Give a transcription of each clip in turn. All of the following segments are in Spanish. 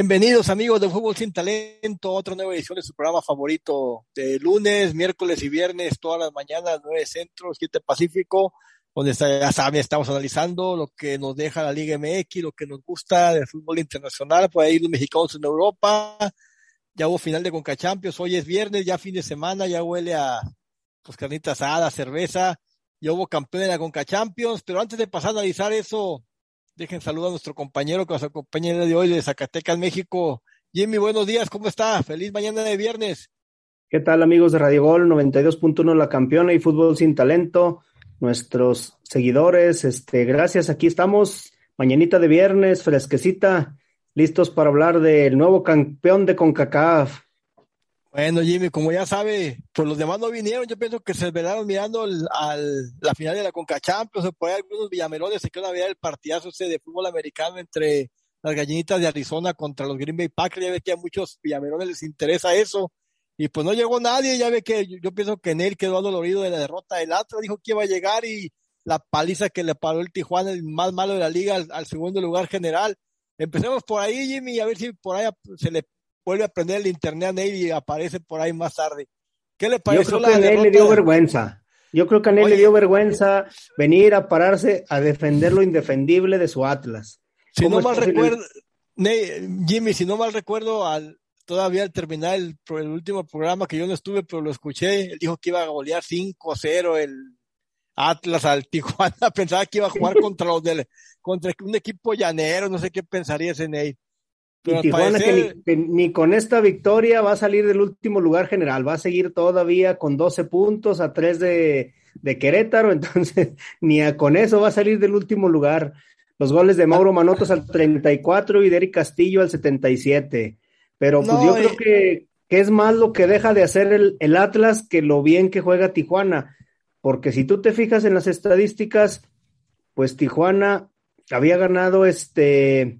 Bienvenidos amigos de Fútbol Sin Talento, otra nueva edición de su programa favorito de lunes, miércoles y viernes, todas las mañanas, 9 Centro, 7 Pacífico, donde ya saben, estamos analizando lo que nos deja la Liga MX, lo que nos gusta del fútbol internacional, por ahí los mexicanos en Europa, ya hubo final de Conca Champions, hoy es viernes, ya fin de semana, ya huele a pues carnitas asadas, cerveza, ya hubo campeón de la Conca Champions, pero antes de pasar a analizar eso, Dejen saludar a nuestro compañero que nos acompaña el día de hoy de Zacatecas, México. Jimmy, buenos días, ¿cómo está? Feliz mañana de viernes. ¿Qué tal amigos de Radio Gol 92.1 La Campeona y Fútbol Sin Talento? Nuestros seguidores, este, gracias, aquí estamos, mañanita de viernes, fresquecita, listos para hablar del nuevo campeón de CONCACAF. Bueno, Jimmy, como ya sabe, pues los demás no vinieron. Yo pienso que se velaron mirando al, la final de la Conca Champions. Por ahí algunos villamerones se quedan a ver el partidazo de fútbol americano entre las gallinitas de Arizona contra los Green Bay Packers. Ya ve que a muchos villamerones les interesa eso. Y pues no llegó nadie. Ya ve que yo, pienso que en él quedó adolorido de la derrota del Atlas. Dijo que iba a llegar y la paliza que le paró el Tijuana, el más malo de la liga, al, al segundo lugar general. Empecemos por ahí, Jimmy, a ver si por ahí se le vuelve a prender el internet a Neil y aparece por ahí más tarde. ¿Qué le parece? Yo creo que a Neil le dio vergüenza. Yo creo que a Neil le dio vergüenza venir a pararse a defender lo indefendible de su Atlas. Si no mal recuerdo, Jimmy, si no mal recuerdo, al, todavía al terminar el, el, último programa que yo no estuve, pero lo escuché, él dijo que iba a golear 5-0 el Atlas al Tijuana. Pensaba que iba a jugar contra los del, contra un equipo llanero, no sé qué pensaría ese Ney. Y Tijuana que, ni, con esta victoria va a salir del último lugar general, va a seguir todavía con 12 puntos a 3 de, de Querétaro, entonces ni con eso va a salir del último lugar. Los goles de Mauro Manotos al 34 y de Eric Castillo al 77. Pero pues yo creo que, que, es más lo que deja de hacer el, el Atlas que lo bien que juega Tijuana. Porque si tú te fijas en las estadísticas, pues Tijuana había ganado este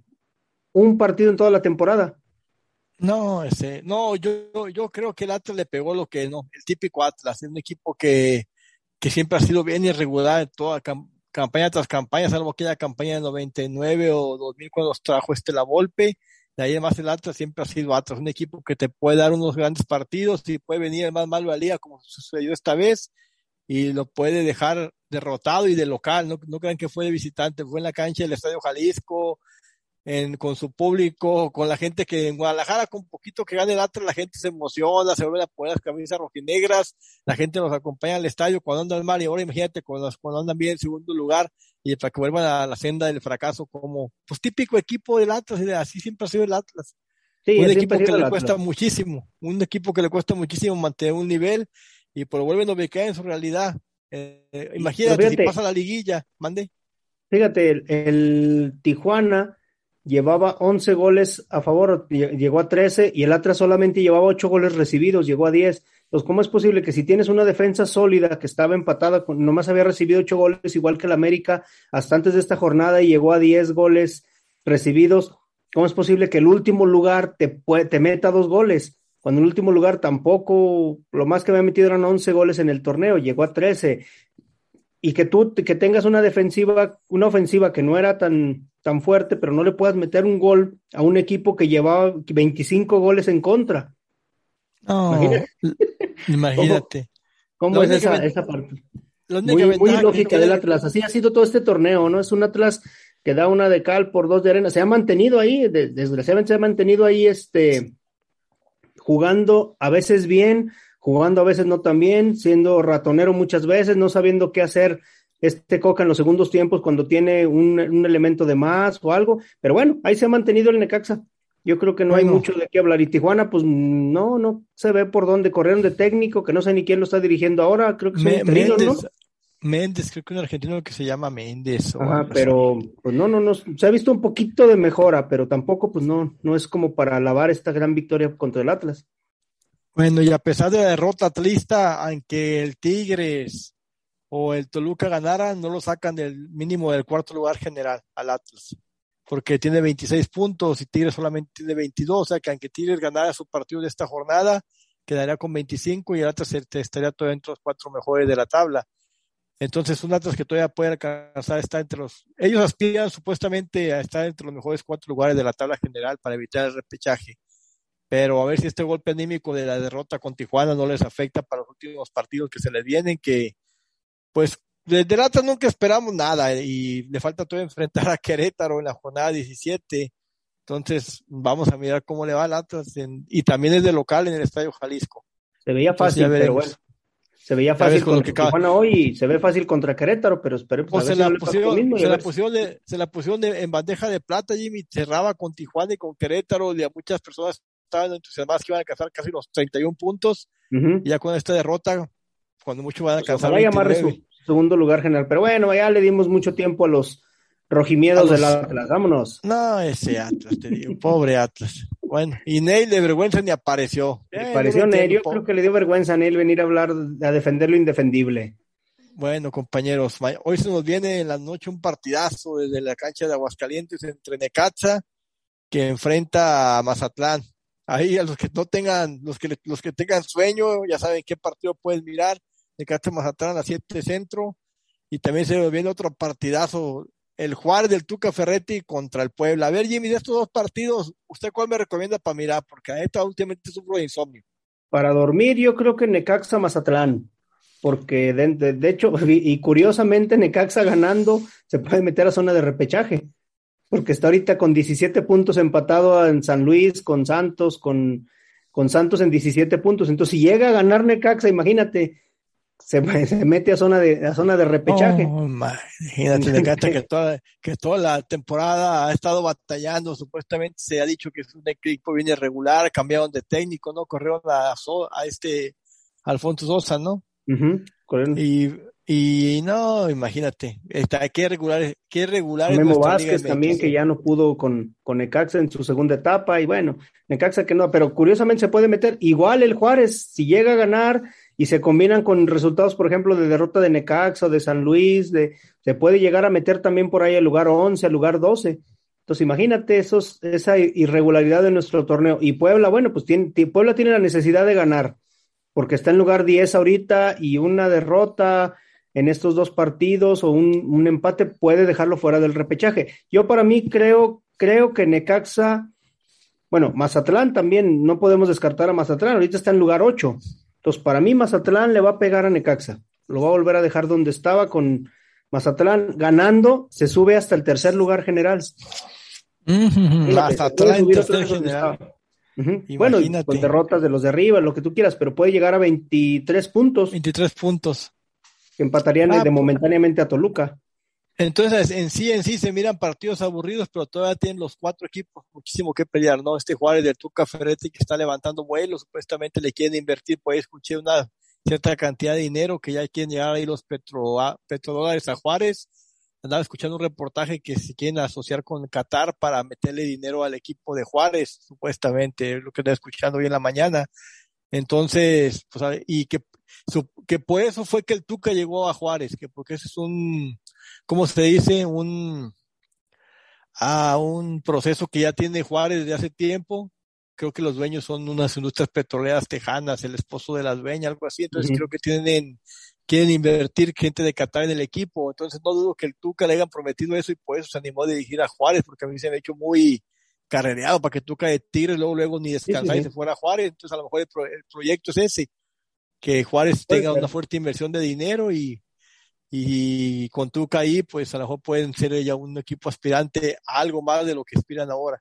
un partido en toda la temporada. No, ese, no, yo, yo creo que el Atlas le pegó lo que no, el típico Atlas, es un equipo que, que siempre ha sido bien irregular en toda campaña tras campaña, salvo aquella campaña de 99 o 2000 cuando nos trajo este la Volpe, de ahí además el Atlas siempre ha sido Atlas, un equipo que te puede dar unos grandes partidos y puede venir el más malo al día como sucedió esta vez y lo puede dejar derrotado y de local, no, no crean que fue de visitante, fue en la cancha del Estadio Jalisco, en, con su público, con la gente que en Guadalajara, con poquito que gane el Atlas, la gente se emociona, se vuelve a poner las camisas rojinegras, la gente nos acompaña al estadio cuando andan mal y ahora imagínate cuando, cuando andan bien en segundo lugar y para que vuelvan a la senda del fracaso como, pues típico equipo del Atlas, así siempre ha sido el Atlas. un equipo que le cuesta muchísimo, un equipo que le cuesta muchísimo mantener un nivel y pues vuelven a ubicar en su realidad. Eh, imagínate si pasa la liguilla, mande. Fíjate, el, el Tijuana llevaba 11 goles a favor, llegó a 13 y el Atlas solamente llevaba 8 goles recibidos, llegó a 10. Entonces, ¿cómo es posible que si tienes una defensa sólida que estaba empatada, con, nomás había recibido 8 goles igual que el América hasta antes de esta jornada y llegó a 10 goles recibidos? ¿Cómo es posible que el último lugar te, te meta dos goles? Cuando el último lugar tampoco, lo más que había metido eran 11 goles en el torneo, llegó a 13 y que tú que tengas una defensiva, una ofensiva que no era tan, tan fuerte, pero no le puedas meter un gol a un equipo que llevaba 25 goles en contra. imagínate. ¿Cómo, es esa, esa parte? Muy, muy lógica del Atlas. Así ha sido todo este torneo, ¿no? Es un Atlas que da una de cal por dos de arena. Se ha mantenido ahí, desgraciadamente se ha mantenido ahí, este, jugando a veces bien, jugando a veces no tan bien, siendo ratonero muchas veces, no sabiendo qué hacer este Coca en los segundos tiempos cuando tiene un, elemento de más o algo, pero bueno, ahí se ha mantenido el Necaxa. Yo creo que no hay mucho de qué hablar. Y Tijuana, pues no, no se ve por dónde corrieron de técnico, que no sé ni quién lo está dirigiendo ahora, creo que es Méndez, ¿no? Méndez, creo que un argentino que se llama Méndez. Ajá, pero pues no, no, no, se ha visto un poquito de mejora, pero tampoco, pues no, no es como para alabar esta gran victoria contra el Atlas. Bueno, y a pesar de la derrota atlista, aunque el Tigres o el Toluca ganaran, no lo sacan del mínimo del cuarto lugar general al Atlas, porque tiene 26 puntos y Tigres solamente tiene 22, o sea que aunque Tigres ganara su partido de esta jornada, quedaría con 25 y el Atlas estaría todo dentro de los cuatro mejores de la tabla. Entonces, un Atlas que todavía puede alcanzar está entre los. Ellos aspiran supuestamente a estar entre los mejores cuatro lugares de la tabla general para evitar el repechaje. Pero a ver si este golpe anímico de la derrota con Tijuana no les afecta para los últimos partidos que se les vienen, que pues desde Atlas nunca esperamos nada y le falta todavía enfrentar a Querétaro en la jornada 17. Entonces, vamos a mirar cómo le va al Atlas y también es de local en el Estadio Jalisco. Se veía fácil, pero bueno. Se veía fácil contra Tijuana hoy y se ve fácil contra Querétaro, pero esperemos pues se, la pusieron, se, la pusieron de, se la pusieron en bandeja de plata, Jimmy, cerraba con Tijuana y con Querétaro, y a muchas personas estaban entusiasmadas que iban a alcanzar casi los 31 puntos, y ya con esta derrota, cuando mucho van a pues alcanzar. Pues a llamar su segundo lugar general, pero bueno, ya le dimos mucho tiempo a los rojimiedos del Atlas, vámonos. No, ese Atlas, te digo, pobre Atlas. Bueno, y Neil de vergüenza ni apareció. Le pareció Neil, yo creo que le dio vergüenza a Neil venir a hablar, a defender lo indefendible. Bueno, compañeros, hoy se nos viene en la noche un partidazo desde la cancha de Aguascalientes entre Necaxa, que enfrenta a Mazatlán. Ahí a los que no tengan, los que los que tengan sueño, ya saben qué partido pueden mirar. Necaxa Mazatlán a 7 centro. Y también se viene otro partidazo el Juárez del Tuca Ferretti contra el Puebla. A ver, Jimmy, de estos dos partidos, ¿usted cuál me recomienda para mirar? Porque a esta últimamente sufro de insomnio. Para dormir, yo creo que Necaxa Mazatlán. Porque de, hecho, y, curiosamente, Necaxa ganando se puede meter a zona de repechaje. Porque está ahorita con 17 puntos empatado en San Luis, con Santos, con, con Santos en 17 puntos. Entonces, si llega a ganar Necaxa, imagínate, se, se, mete a zona de a zona de repechaje. Oh, imagínate, que toda, que toda la temporada ha estado batallando, supuestamente se ha dicho que es un equipo bien irregular, cambiaron de técnico, ¿no? Corrieron a, a este Alfonso Sosa, ¿no? y, y no, imagínate, está, qué regular, qué regular. Memo Vázquez también que ya no pudo con, con Necaxa en su segunda etapa y bueno, Necaxa que no, pero curiosamente se puede meter igual el Juárez, si llega a ganar y se combinan con resultados, por ejemplo, de derrota de Necaxa de San Luis, de, se puede llegar a meter también por ahí al lugar 11, al lugar 12. Entonces, imagínate esos, esa irregularidad de nuestro torneo. Y Puebla, bueno, pues tiene, Puebla tiene la necesidad de ganar, porque está en lugar 10 ahorita y una derrota en estos dos partidos o un, un empate puede dejarlo fuera del repechaje. Yo para mí creo, creo que Necaxa, bueno, Mazatlán también, no podemos descartar a Mazatlán, ahorita está en lugar 8 entonces, para mí, Mazatlán le va a pegar a Necaxa. Lo va a volver a dejar donde estaba con Mazatlán ganando, se sube hasta el tercer lugar general. Mazatlán tercer general. Bueno, con derrotas de los de arriba, lo que tú quieras, pero puede llegar a 23 puntos. 23 puntos. Que empatarían ah, de momentáneamente a Toluca. Entonces, en sí, en sí se miran partidos aburridos, pero todavía tienen los cuatro equipos muchísimo que pelear, ¿no? Este Juárez del Tuca Ferretti que está levantando vuelos, supuestamente le quieren invertir, pues escuché una cierta cantidad de dinero que ya quieren llegar ahí los petro, petrodólares a Juárez. Andaba escuchando un reportaje que se quieren asociar con Qatar para meterle dinero al equipo de Juárez, supuestamente, lo que estaba escuchando hoy en la mañana. Entonces, pues, y que, que por eso fue que el Tuca llegó a Juárez, que porque ese es un, ¿cómo se dice? Un, a un proceso que ya tiene Juárez desde hace tiempo. Creo que los dueños son unas industrias petroleras tejanas, el esposo de la dueña, algo así. Entonces creo que tienen, quieren invertir gente de Qatar en el equipo. Entonces no dudo que el Tuca le hayan prometido eso y por eso se animó a dirigir a Juárez, porque a mí se me ha hecho muy carrereado para que Tuca de tire, luego, luego ni descansar y se fuera a Juárez. Entonces a lo mejor el, proyecto es ese, que Juárez tenga una fuerte inversión de dinero y, y con Tuca ahí, pues a lo mejor pueden ser ya un equipo aspirante a algo más de lo que aspiran ahora.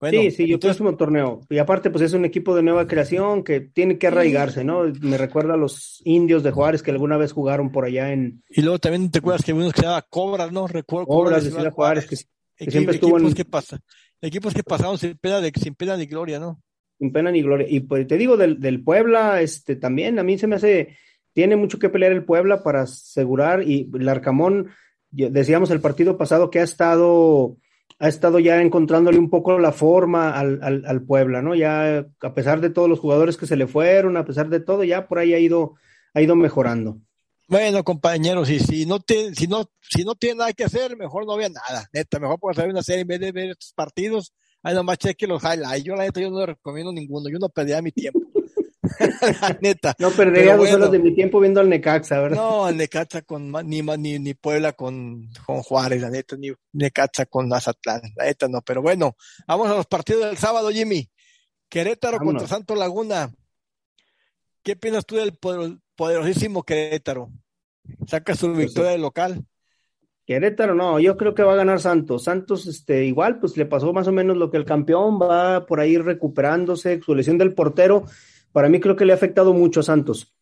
Bueno, sí, sí, yo entonces, un torneo. Y aparte, pues es un equipo de nueva creación que tiene que arraigarse, ¿no? Me recuerda a los indios de Juárez que alguna vez jugaron por allá en. Y luego también te acuerdas que uno que se llama Cobras, ¿no? Recuerdo Cobras, de Ciudad Juárez, que, siempre estuvo equipos en. Que pasa, equipos que pasaron sin pena, de, sin pena ni gloria, ¿no? Sin pena ni gloria. Y pues te digo, del, del Puebla, este también, a mí se me hace tiene mucho que pelear el Puebla para asegurar y el Arcamón, decíamos el partido pasado que ha estado, ha estado ya encontrándole un poco la forma al, al, Puebla, ¿no? Ya a pesar de todos los jugadores que se le fueron, a pesar de todo, ya por ahí ha ido, ha ido mejorando. Bueno, compañeros, y si no te, si no, si no tiene nada que hacer, mejor no vea nada, neta, mejor puedes hacer una serie en vez de ver estos partidos, ahí nomás cheque los highlights. Yo la neta yo no recomiendo ninguno, yo no perdía mi tiempo. la neta. No perdería dos horas de mi tiempo viendo al Necaxa, ¿verdad? No, al Necaxa con ni, ni, ni Puebla con, con Juárez, la neta, ni Necaxa con Mazatlán, la neta no. Pero bueno, vamos a los partidos del sábado, Jimmy. Querétaro contra Santo Laguna. ¿Qué piensas tú del poderosísimo Querétaro? ¿Saca su pues victoria de local? Querétaro, no, yo creo que va a ganar Santos. Santos, este, igual, pues le pasó más o menos lo que el campeón, va por ahí recuperándose, su lesión del portero, para mí creo que le ha afectado mucho a Santos.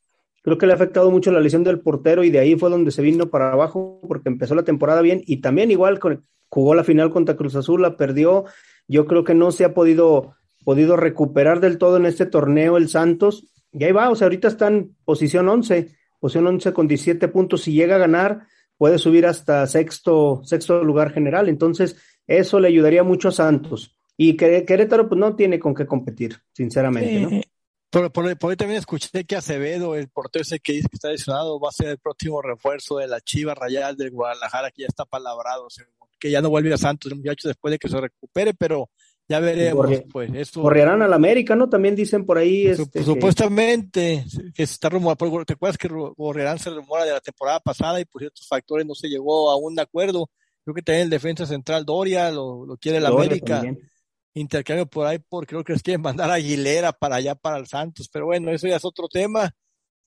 Creo que le ha afectado mucho la lesión del portero y de ahí fue donde se vino para abajo porque empezó la temporada bien y también igual jugó la final contra Cruz Azul, la perdió. Yo creo que no se ha podido, podido recuperar del todo en este torneo el Santos. Y ahí va, o sea, ahorita está en posición 11, posición 11 con 17 puntos. Si llega a ganar, puede subir hasta sexto, sexto lugar general. Entonces, eso le ayudaría mucho a Santos. Y Querétaro, pues no tiene con qué competir, sinceramente, ¿no? Por, por, ahí también escuché que Acevedo, el portero ese que dice que está lesionado, va a ser el próximo refuerzo de la Chiva Rayal del Guadalajara, que ya está palabrado, que ya no vuelve a Santos, el muchacho, después de que se recupere, pero ya veremos, pues. Eso, correrán al América, ¿no? También dicen por ahí. Este, supuestamente, que... se está rumorando. ¿Te acuerdas que correrán se rumora de la temporada pasada y por ciertos factores no se llegó a un acuerdo? Creo que también el defensa central Doria lo, quiere el América. Intercambio por ahí, porque creo que es quieren mandar a Aguilera para allá, para el Santos. Pero bueno, eso ya es otro tema.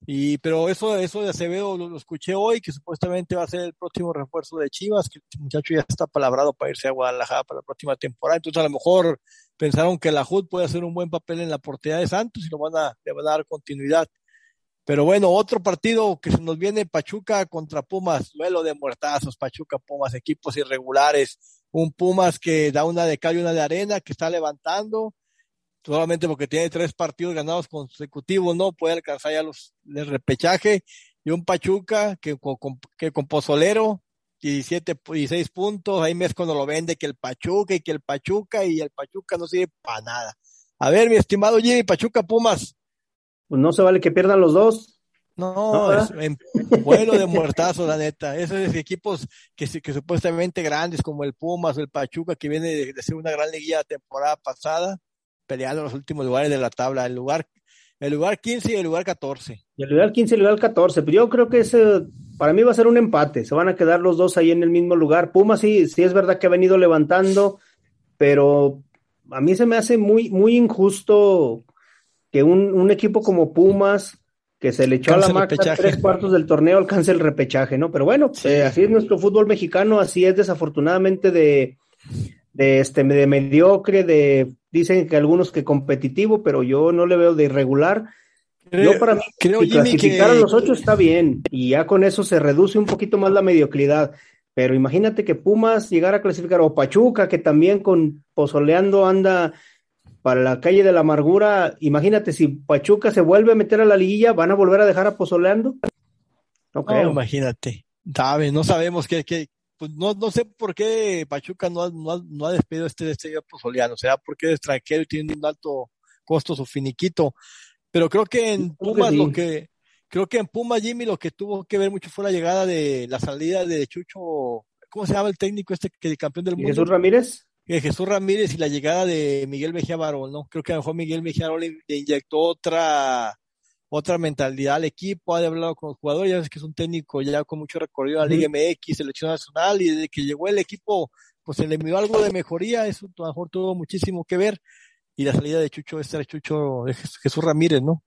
Y, pero eso, eso de Acevedo lo, escuché hoy, que supuestamente va a ser el próximo refuerzo de Chivas, que el muchacho ya está palabrado para irse a Guadalajara para la próxima temporada. Entonces a lo mejor pensaron que la HUD puede hacer un buen papel en la portería de Santos y lo van a, le van a dar continuidad. Pero bueno, otro partido que se nos viene Pachuca contra Pumas, duelo de muertazos, Pachuca, Pumas, equipos irregulares, un Pumas que da una de cal y una de arena, que está levantando, solamente porque tiene tres partidos ganados consecutivos, no puede alcanzar ya los el repechaje, y un Pachuca que con, que con Pozolero, 17, 16 puntos, ahí mes cuando lo vende que el Pachuca y que el Pachuca y el Pachuca no sirve para nada. A ver, mi estimado Jimmy, Pachuca Pumas. Pues no se vale que pierdan los dos. No, es en vuelo de muertazo, la neta. Esos equipos que, que supuestamente grandes como el Pumas o el Pachuca, que viene de, de ser una gran liguilla temporada pasada, peleando los últimos lugares de la tabla, el lugar, el lugar 15 y el lugar 14. Y el lugar 15 y el lugar 14, pero yo creo que ese, para mí va a ser un empate, se van a quedar los dos ahí en el mismo lugar. Pumas sí, sí es verdad que ha venido levantando, pero a mí se me hace muy, muy injusto que un, un equipo como Pumas, que se le echó a la marca tres cuartos del torneo, alcance el repechaje, ¿no? Pero bueno, eh, así es nuestro fútbol mexicano, así es desafortunadamente de, de, este, de mediocre, de dicen que algunos que competitivo, pero yo no le veo de irregular. yo para mí, creo, si clasificar a los ocho está bien, y ya con eso se reduce un poquito más la mediocridad. Pero imagínate que Pumas llegara a clasificar, o Pachuca, que también con Pozoleando anda para la calle de la amargura. Imagínate si Pachuca se vuelve a meter a la liguilla, ¿van a volver a dejar a Pozoleando? No creo. imagínate. Sabe, no sabemos qué, qué, pues no, no sé por qué Pachuca no ha, no ha, despedido este este Pozoleano, o sea, porque es extranjero y tiene un alto costo su finiquito. Pero creo que en Pumas lo que, creo que en Pumas Jimmy lo que tuvo que ver mucho fue la llegada de la salida de Chucho, ¿cómo se llama el técnico este que campeón del mundo? Jesús Ramírez. Jesús Ramírez y la llegada de Miguel Mejía Barón, ¿no? Creo que a lo mejor Miguel Mejía Barón le inyectó otra otra mentalidad al equipo, ha hablado con los jugadores, ya ves que es un técnico ya con mucho recorrido a la Liga MX, selección nacional, y desde que llegó el equipo, pues se le envió algo de mejoría, eso a lo mejor tuvo muchísimo que ver, y la salida de Chucho, este Chucho de Jesús Ramírez, ¿no?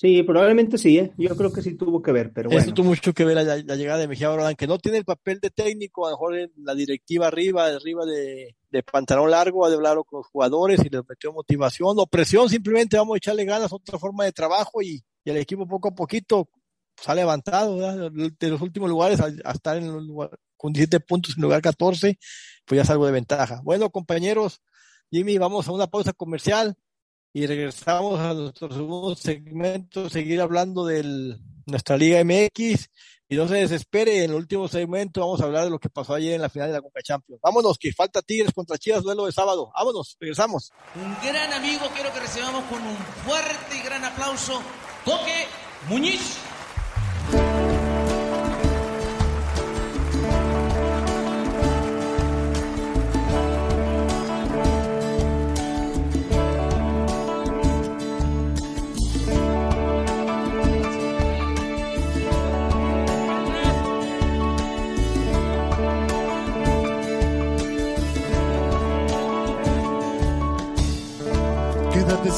Sí, probablemente sí, ¿eh? yo creo que sí tuvo que ver, pero bueno. Eso tuvo mucho que ver la, llegada de Mejía Barón, que no tiene el papel de técnico, a lo mejor en la directiva arriba, arriba de, de pantalón largo, ha de hablar con los jugadores y les metió motivación o presión, simplemente vamos a echarle ganas, otra forma de trabajo y, y el equipo poco a poquito se ha levantado de los últimos lugares a, estar en lugar, con 17 puntos en lugar 14, pues ya es algo de ventaja. Bueno, compañeros, Jimmy, vamos a una pausa comercial y regresamos a nuestro segundo segmento, seguir hablando de nuestra Liga MX y no se desespere, en el último segmento vamos a hablar de lo que pasó ayer en la final de la Copa Champions. Vámonos, que falta Tigres contra Chivas, duelo de sábado. Vámonos, regresamos. Un gran amigo, quiero que recibamos con un fuerte y gran aplauso Coque Muñiz.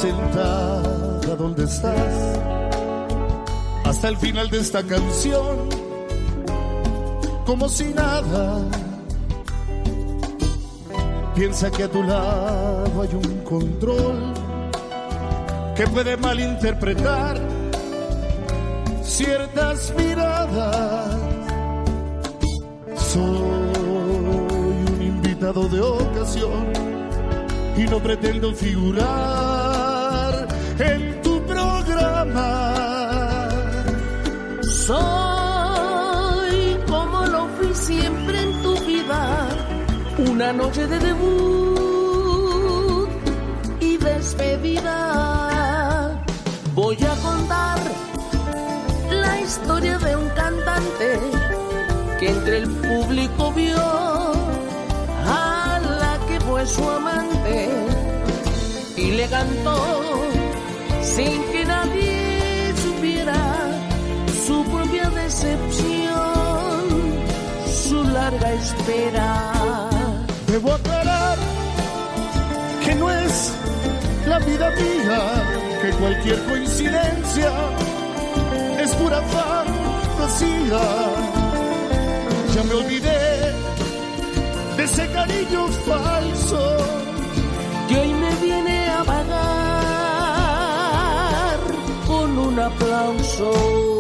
sentada donde estás hasta el final de esta canción, como si nada. Piensa que a tu lado hay un control que puede malinterpretar ciertas miradas. Soy un invitado de ocasión y no pretendo figurar en tu programa. Soy como lo fui siempre en tu vida, una noche de debut y despedida. Voy a contar la historia de un cantante que entre el público vio a la que fue su amante y le cantó sin que su propia decepción, su larga espera. Debo aclarar que no es la vida mía, que cualquier coincidencia es pura fantasía. Ya me olvidé de ese cariño falso que hoy me viene a pagar con un aplauso.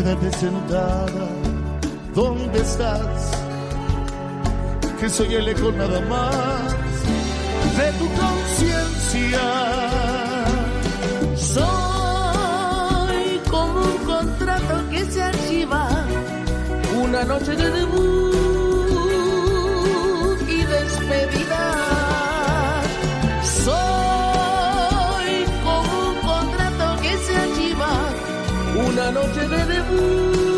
Quédate sentada. Donde estás, que soy el eco nada más de tu conciencia. Soy como un contrato que se archiva, una noche de debut una noche de debut.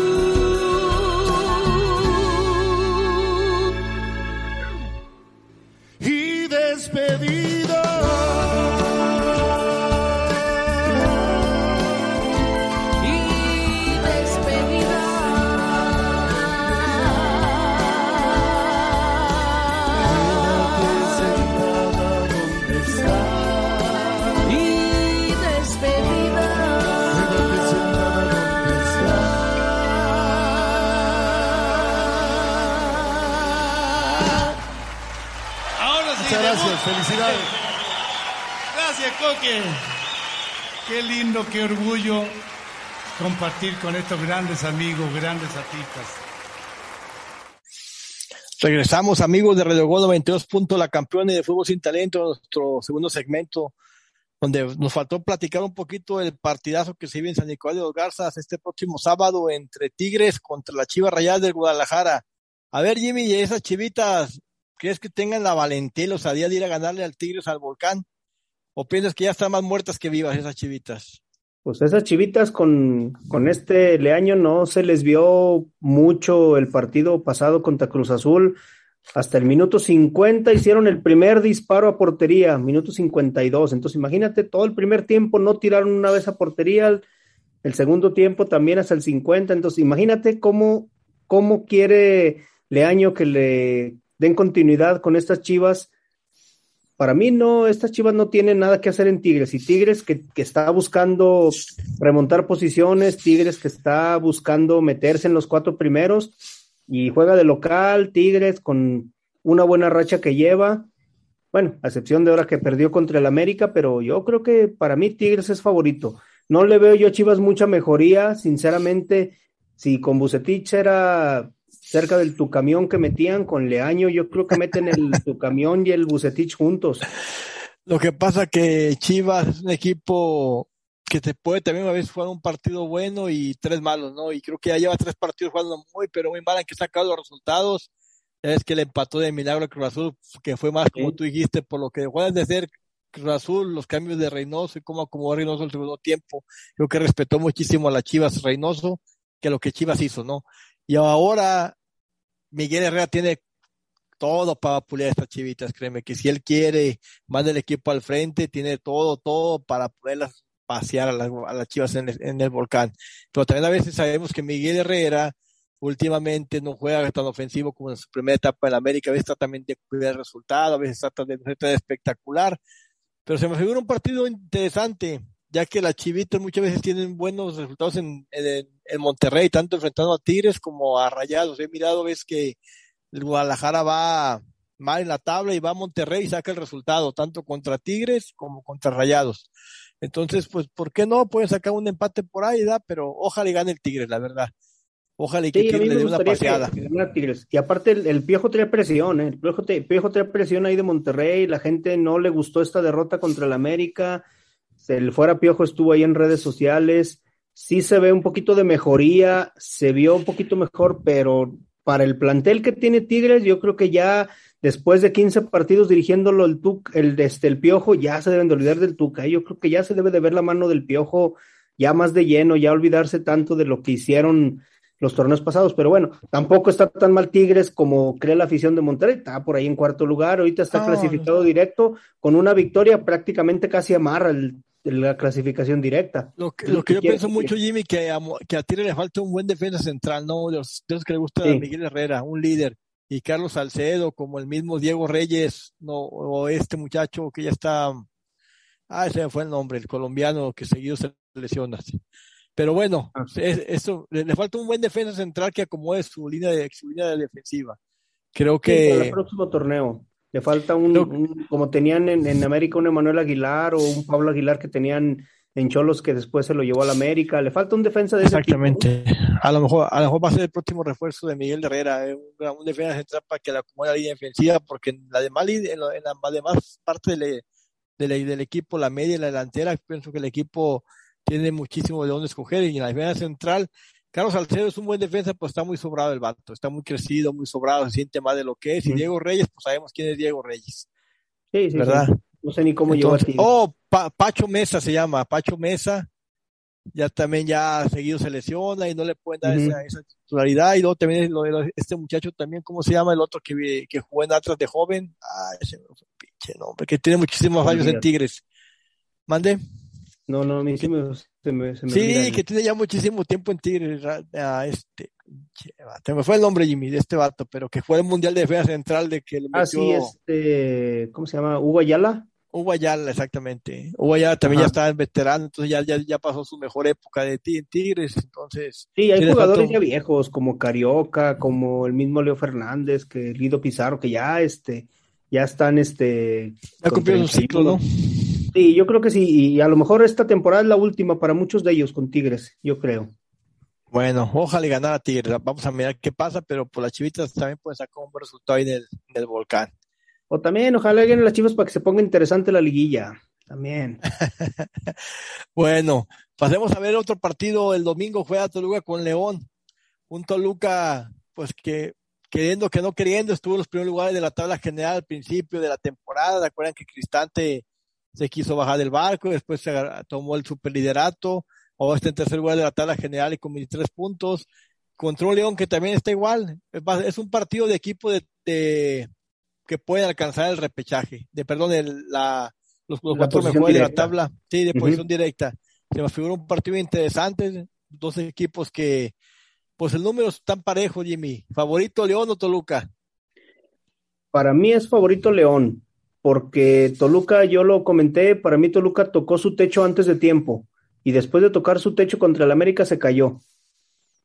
Felicidades. Gracias, Coque. Qué lindo, qué orgullo compartir con estos grandes amigos, grandes artistas. Regresamos, amigos de Radio Gol 92. Punto, la campeona de fútbol sin talento, nuestro segundo segmento, donde nos faltó platicar un poquito del partidazo que se vive en San Nicolás de los Garzas este próximo sábado entre Tigres contra la Chiva Rayada del Guadalajara. A ver, Jimmy, y esas chivitas, ¿crees que tengan la valentía y la osadía de ir a ganarle al Tigres al Volcán? ¿O piensas que ya están más muertas que vivas esas chivitas? Pues esas chivitas con, con este Leaño no se les vio mucho el partido pasado contra Cruz Azul. Hasta el minuto 50 hicieron el primer disparo a portería, minuto 52. Entonces imagínate, todo el primer tiempo no tiraron una vez a portería, el segundo tiempo también hasta el 50. Entonces imagínate cómo, cómo quiere Leaño que le den continuidad con estas chivas. Para mí no, estas chivas no tienen nada que hacer en Tigres y Tigres que, que está buscando remontar posiciones, Tigres que está buscando meterse en los cuatro primeros y juega de local, Tigres con una buena racha que lleva, bueno, a excepción de ahora que perdió contra el América, pero yo creo que para mí Tigres es favorito. No le veo yo a Chivas mucha mejoría, sinceramente, si con Bucetich era cerca del tu camión que metían con Leaño, yo creo que meten el tu camión y el Bucetich juntos. Lo que pasa que Chivas es un equipo que te puede también a veces jugar un partido bueno y tres malos, ¿no? Y creo que ya lleva tres partidos jugando muy, pero muy mal, que sacado los resultados. Ya es que le empató de milagro a Cruz Azul, que fue más, como Sí. tú dijiste, por lo que juegas de ser Cruz Azul, los cambios de Reynoso y cómo acomodó Reynoso el segundo tiempo. Creo que respetó muchísimo a las Chivas Reynoso que lo que Chivas hizo, ¿no? Y ahora Miguel Herrera tiene todo para pulir a estas chivitas, créeme, que si él quiere, manda el equipo al frente, tiene todo, todo para poderlas pasear a las, a las chivas en el, volcán. Pero también a veces sabemos que Miguel Herrera últimamente no juega tan ofensivo como en su primera etapa en América, a veces trata también de cuidar el resultado, a veces trata de ser espectacular, pero se me figura un partido interesante, ya que las chivitas muchas veces tienen buenos resultados en, en, en Monterrey, tanto enfrentando a Tigres como a Rayados. He mirado, ves que el Guadalajara va mal en la tabla y va a Monterrey y saca el resultado, tanto contra Tigres como contra Rayados. Entonces, pues, ¿por qué no? Pueden sacar un empate por ahí, ¿da? Pero ojalá y gane el Tigres, la verdad. Ojalá y que Sí, Tigres le dé una paseada. que. Y aparte el, el Piojo trae presión, ¿eh? el Piojo, te- Piojo trae presión ahí de Monterrey, la gente no le gustó esta derrota contra el América, el fuera Piojo estuvo ahí en redes sociales, sí se ve un poquito de mejoría, se vio un poquito mejor, pero para el plantel que tiene Tigres, yo creo que ya después de 15 partidos dirigiéndolo el Tuc, el, este, el Piojo, ya se deben de olvidar del Tuca, ¿eh? yo creo que ya se debe de ver la mano del Piojo ya más de lleno, ya olvidarse tanto de lo que hicieron los torneos pasados, pero bueno, tampoco está tan mal Tigres como cree la afición de Monterrey, está por ahí en cuarto lugar, ahorita está Ah, clasificado directo, con una victoria prácticamente casi amarra el- la clasificación directa. Lo que, lo que que yo quiere pienso mucho, Jimmy, que a, que a Tigre le falta un buen defensa central, ¿no? De los, de los que le gusta Sí. a Miguel Herrera, un líder. Y Carlos Salcedo, como el mismo Diego Reyes, no, o este muchacho que ya está, ah, ese fue el nombre, el colombiano que seguido se lesiona. Pero bueno, Ah. es- eso, le, le falta un buen defensa central que acomode su línea de, su línea de defensiva. Creo Sí, para el que, próximo torneo. Le falta un, un- como tenían en, en América un Emanuel Aguilar o un Pablo Aguilar que tenían en Cholos que después se lo llevó a la América. Le falta un defensa de ese tipo, ¿no? Exactamente. A lo mejor, a lo mejor va a ser el próximo refuerzo de Miguel Herrera, eh, un, un defensa central para que le acomode la línea defensiva, porque en la demás, en, en la demás parte del, del, del equipo, la media y la delantera, pienso que el equipo tiene muchísimo de dónde escoger. Y en la defensa central, Carlos Salcedo es un buen defensa, pues está muy sobrado el vato, está muy crecido, muy sobrado, se siente más de lo que es. Y. Diego Reyes, pues sabemos quién es Diego Reyes, Sí, sí, sí. ¿verdad? No sé ni cómo llegó a Entonces, oh, Pa- Pacho Mesa se llama, Pacho Mesa, ya también ya seguido se lesiona y no le pueden dar esa, esa titularidad. Y luego también lo de lo- este muchacho también, ¿cómo se llama? El otro que, que jugó en Atlas de joven. Ah, ese pinche nombre, que tiene muchísimos años en. Tigres. Mande. No, no, a mí sí me, se me, se me Sí, que tiene ya muchísimo tiempo en Tigres. ra- ah, este, se me fue el nombre, Jimmy, de este vato, pero que fue el Mundial de Defensa Central de que le metió Ah, sí, este, ¿cómo se llama? Hugo Ayala. Hugo Ayala, exactamente. Hugo Ayala también ya estaba en veterano, entonces ya, ya, ya pasó su mejor época de ti en Tigres, entonces. Sí, hay jugadores ya viejos, como Carioca, como el mismo Leo Fernández, que Guido Pizarro, que ya, este, ya están, este, Ya cumplió su ciclo, ¿no? 31. Sí, yo creo que sí, y a lo mejor esta temporada es la última para muchos de ellos con Tigres, yo creo. Bueno, ojalá y ganar a Tigres. Vamos a mirar qué pasa, pero por las chivitas también pueden sacar un buen resultado ahí en el, en el volcán. O también, ojalá ganen las Chivas para que se ponga interesante la liguilla. También. Bueno, pasemos a ver otro partido. El domingo juega Toluca con León. Un Toluca, pues que queriendo que no queriendo, estuvo en los primeros lugares de la tabla general al principio de la temporada. Recuerdan que Cristante se quiso bajar del barco, después se tomó el superliderato. Ahora está en tercer lugar de la tabla general y con 23 puntos. Contra un León que también está igual. Es Es un partido de equipo de, de- que pueden alcanzar el repechaje, de perdón, el- la, los, los La cuatro mejores de la tabla, sí, de posición directa. Se me figura un partido interesante, dos equipos que, pues el número están parejos, Jimmy. ¿Favorito León o Toluca? Para mí es favorito León, porque Toluca, yo lo comenté, para mí Toluca tocó su techo antes de tiempo y después de tocar su techo contra el América se cayó.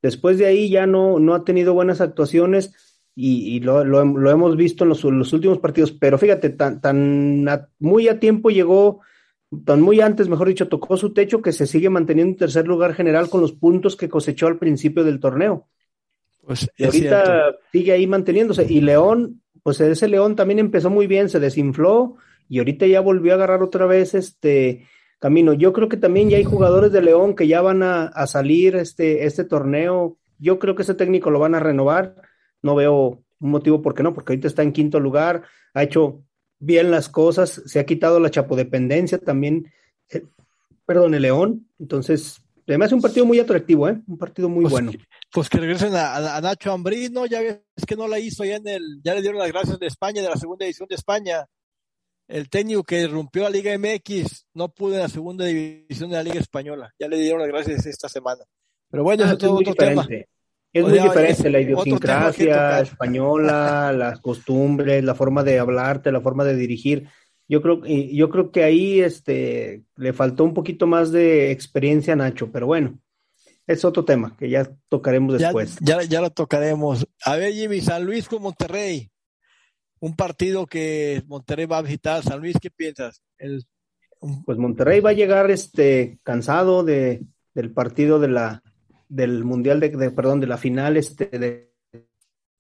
Después de ahí ya no, no ha tenido buenas actuaciones y, y lo, lo, lo hemos visto en los, los últimos partidos, pero fíjate, tan, tan a- muy a tiempo llegó, tan muy antes, mejor dicho, tocó su techo que se sigue manteniendo en tercer lugar general con los puntos que cosechó al principio del torneo. Pues Y ahorita cierto. sigue ahí manteniéndose. Y León, pues ese León también empezó muy bien, se desinfló y ahorita ya volvió a agarrar otra vez este camino. Yo creo que también ya hay jugadores de León que ya van a, a salir este, este torneo. Yo creo que ese técnico lo van a renovar. No veo un motivo por qué no, porque ahorita está en quinto lugar, ha hecho bien las cosas, se ha quitado la chapodependencia también, eh, perdón, el León. Entonces, además es un partido muy atractivo, ¿eh? Un partido muy Pues, bueno. Pues que regresen a, a- a Nacho Ambrino, ya ves que no la hizo ya en el, ya le dieron las gracias de España, de la segunda edición de España. el técnico que rompió la Liga MX no pudo en la segunda división de la Liga Española. Ya le dieron las gracias esta semana. Pero bueno, Ah, eso es todo otro tema. diferente. Es O muy diferente es la tema idiosincrasia española, las costumbres, la forma de hablarte, la forma de dirigir. Yo creo, yo creo que ahí este, le faltó un poquito más de experiencia a Nacho, pero bueno, es otro tema que ya tocaremos Ya, después. ya, ya lo tocaremos. A ver, Jimmy, San Luis con Monterrey. Un partido que Monterrey va a visitar. San Luis, ¿qué piensas? El, Pues Monterrey va a llegar este cansado de, del partido de la del Mundial de, de- perdón, de la final este de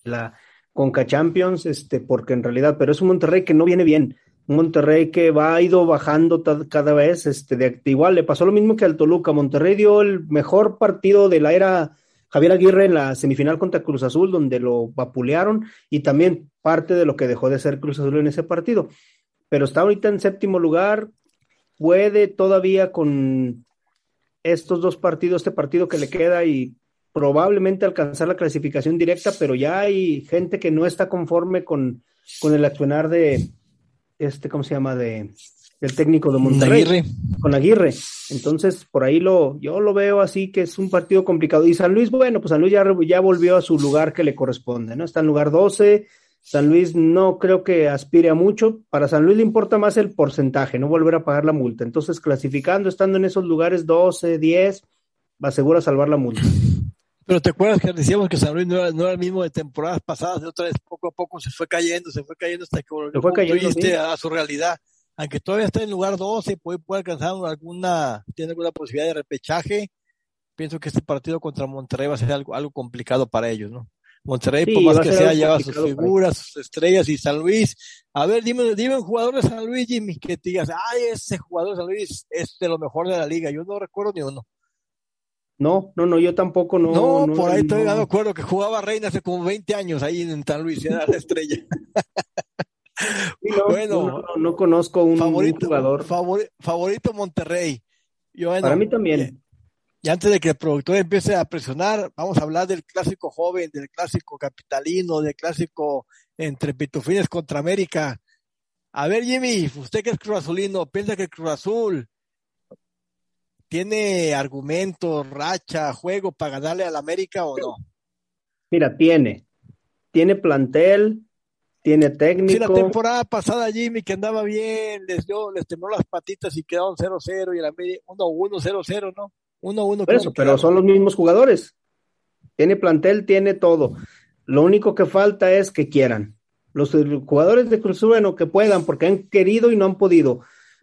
la Conca Champions, este, porque en realidad, pero es un Monterrey que no viene bien, Monterrey que va ha ido bajando cada vez, este, de, igual le pasó lo mismo que al Toluca, Monterrey dio el mejor partido de la era Javier Aguirre en la semifinal contra Cruz Azul, donde lo vapulearon, y también parte de lo que dejó de ser Cruz Azul en ese partido. Pero está ahorita en séptimo lugar, puede todavía con estos dos partidos, este partido que le queda y probablemente alcanzar la clasificación directa, pero ya hay gente que no está conforme con, con el accionar de este, ¿cómo se llama? de del técnico de Monterrey Aguirre. con Aguirre. Entonces, por ahí lo, yo lo veo así que es un partido complicado. Y San Luis, bueno, pues San Luis ya, ya volvió a su lugar que le corresponde, ¿no? Está en lugar 12. San Luis no creo que aspire a mucho. Para San Luis le importa más el porcentaje, no volver a pagar la multa. Entonces, clasificando, estando en esos lugares 12, 10, asegura salvar la multa. Pero te acuerdas que decíamos que San Luis no era, no era el mismo de temporadas pasadas, de otra vez poco a poco se fue cayendo, se fue cayendo hasta que construiste sí. a su realidad. Aunque todavía está en lugar 12, puede, puede alcanzar alguna, tiene alguna posibilidad de repechaje. Pienso que este partido contra Monterrey va a ser algo, algo complicado para ellos, ¿no? Monterrey, Sí, por más a que sea, lleva sus figuras, sus estrellas y San Luis. A ver, dime, dime un jugador de San Luis, Jimmy, que te digas, ay, ese jugador de San Luis es de lo mejor de la liga. Yo no recuerdo ni uno. No, no, no, yo tampoco no. No, no, por ahí no. todavía me acuerdo que jugaba Reina hace como 20 años ahí en San Luis, era la estrella. Sí, no, Bueno. no, no, no conozco un, jugador. favori- favorito Monterrey. Y bueno, Para mí también. Y antes de que el productor empiece a presionar, vamos a hablar del clásico joven, del clásico capitalino, del clásico entre Pitufines contra América. A ver, Jimmy, usted que es Cruz Azulino, ¿piensa que Cruz Azul tiene argumentos, racha, juego para ganarle al América o no? Mira, tiene. Tiene plantel, tiene Si la técnico. temporada pasada Jimmy que andaba bien, les dio, les tembló las patitas y quedaron 0-0 y el América 1-1, 0-0, ¿no? 1-1. Por eso, pero son los mismos jugadores. Tiene plantel, tiene todo. Lo único que falta es que quieran. Los jugadores de Cruz Azul, bueno, que puedan, porque han querido y no han podido.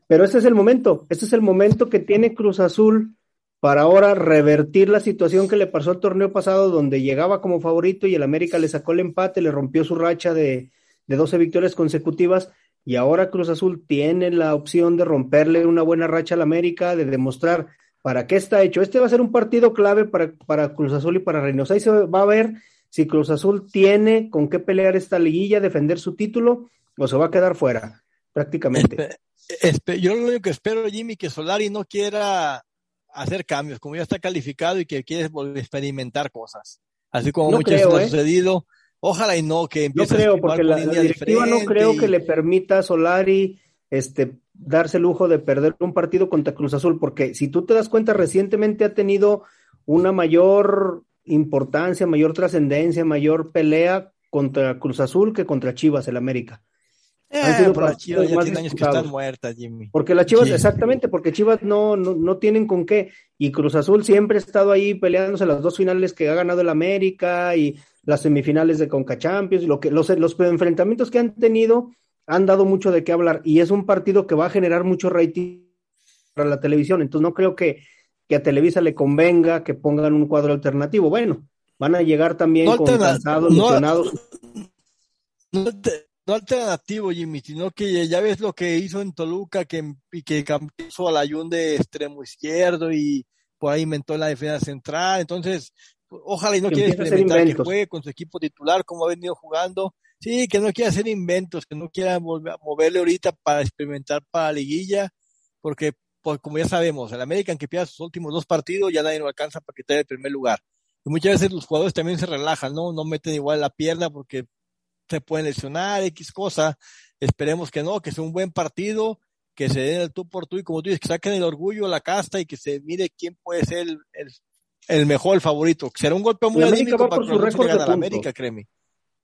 Pero este es el momento, este es el momento que tiene Cruz Azul para ahora revertir la situación que le pasó al torneo pasado, donde llegaba como favorito y el América le sacó el empate, le rompió su racha de, de 12 victorias consecutivas. Y ahora Cruz Azul tiene la opción de romperle una buena racha al América, de demostrar para qué está hecho. Este va a ser un partido clave para, para Cruz Azul y para Reynosa. Ahí se va a ver si Cruz Azul tiene con qué pelear esta liguilla, defender su título, o se va a quedar fuera, prácticamente. Espe- espe- yo lo único que espero, Jimmy, que Solari no quiera hacer cambios, como ya está calificado y que quiere volver a experimentar cosas. Así como No muchas veces ha ¿eh? sucedido. Ojalá y no, que No empiece a creo, porque la, directiva no creo y- que le permita a Solari este, darse el lujo de perder un partido contra Cruz Azul, porque si tú te das cuenta, recientemente ha tenido una mayor importancia, mayor trascendencia, mayor pelea contra Cruz Azul que contra Chivas, el América. Eh, sido pero las Chivas ya más tienen años que disputados. están muertas, Jimmy. Porque las Chivas, Sí. exactamente, porque Chivas no, no, no tienen con qué. Y Cruz Azul siempre ha estado ahí peleándose las dos finales que ha ganado el América y las semifinales de Conca Champions. y Lo que, los, los enfrentamientos que han tenido han dado mucho de qué hablar. Y es un partido que va a generar mucho rating para la televisión. Entonces no creo que, que a Televisa le convenga que pongan un cuadro alternativo. Bueno, van a llegar también No con cansados, no- lesionados. no, te- no alternativo, Jimmy, sino que ya ves lo que hizo en Toluca, que, que cambió al Ayun de extremo izquierdo y por ahí inventó la defensa central. Entonces, ojalá y no quiera experimentar, que juegue con su equipo titular como ha venido jugando. Sí, que no quiera hacer inventos, que no quiera volver moverle ahorita para experimentar para la liguilla, porque pues, como ya sabemos, el American que pierda sus últimos dos partidos ya nadie lo alcanza para quitar el primer lugar. Y muchas veces los jugadores también se relajan, ¿no? No meten igual la pierna porque se pueden lesionar, X cosa. Esperemos que no, que sea un buen partido, que se den el tú por tú y como tú dices, que saquen el orgullo, la casta y que se mire quién puede ser el, el, el mejor, el favorito. Será un golpe muy anímico para por su récord de a. América, créeme.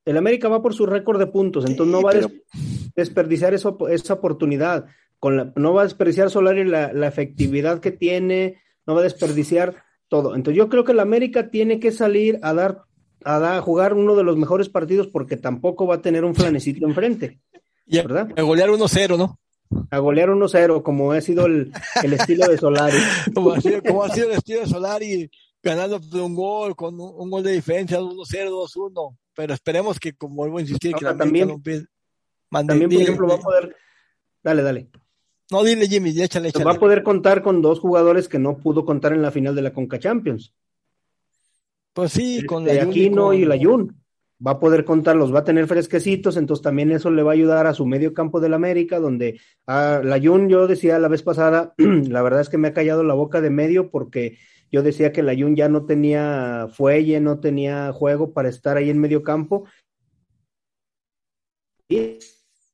El América va por su récord de puntos, entonces no va a pero- des- desperdiciar eso, esa oportunidad. Con la- no va a desperdiciar Solari la, la efectividad que tiene, no va a desperdiciar todo. Entonces yo creo que el América tiene que salir a dar, a dar, a jugar uno de los mejores partidos porque tampoco va a tener un flanecito enfrente, Y ¿verdad? a golear 1-0, ¿no? A golear 1-0, como ha sido el, el estilo de Solari. Como ha sido, como ha sido el estilo de Solari, ganando un gol, con un, un gol de diferencia, 1-0, 2-1. Pero esperemos que, como vuelvo a insistir, que la Ahora, América también- no empiece- mande- También, por dile- ejemplo, va a poder, dale, dale. No, dile Jimmy, échale, échale. Va a poder contar con dos jugadores que no pudo contar en la final de la Conca Champions. Pues sí, con de la Aquino con- y la Jun. Va a poder contarlos, va a tener fresquecitos, entonces también eso le va a ayudar a su medio campo del América, donde a la Jun, yo decía la vez pasada, la verdad es que me ha callado la boca de medio porque yo decía que la Jun ya no tenía fuelle, no tenía juego para estar ahí en medio campo. Y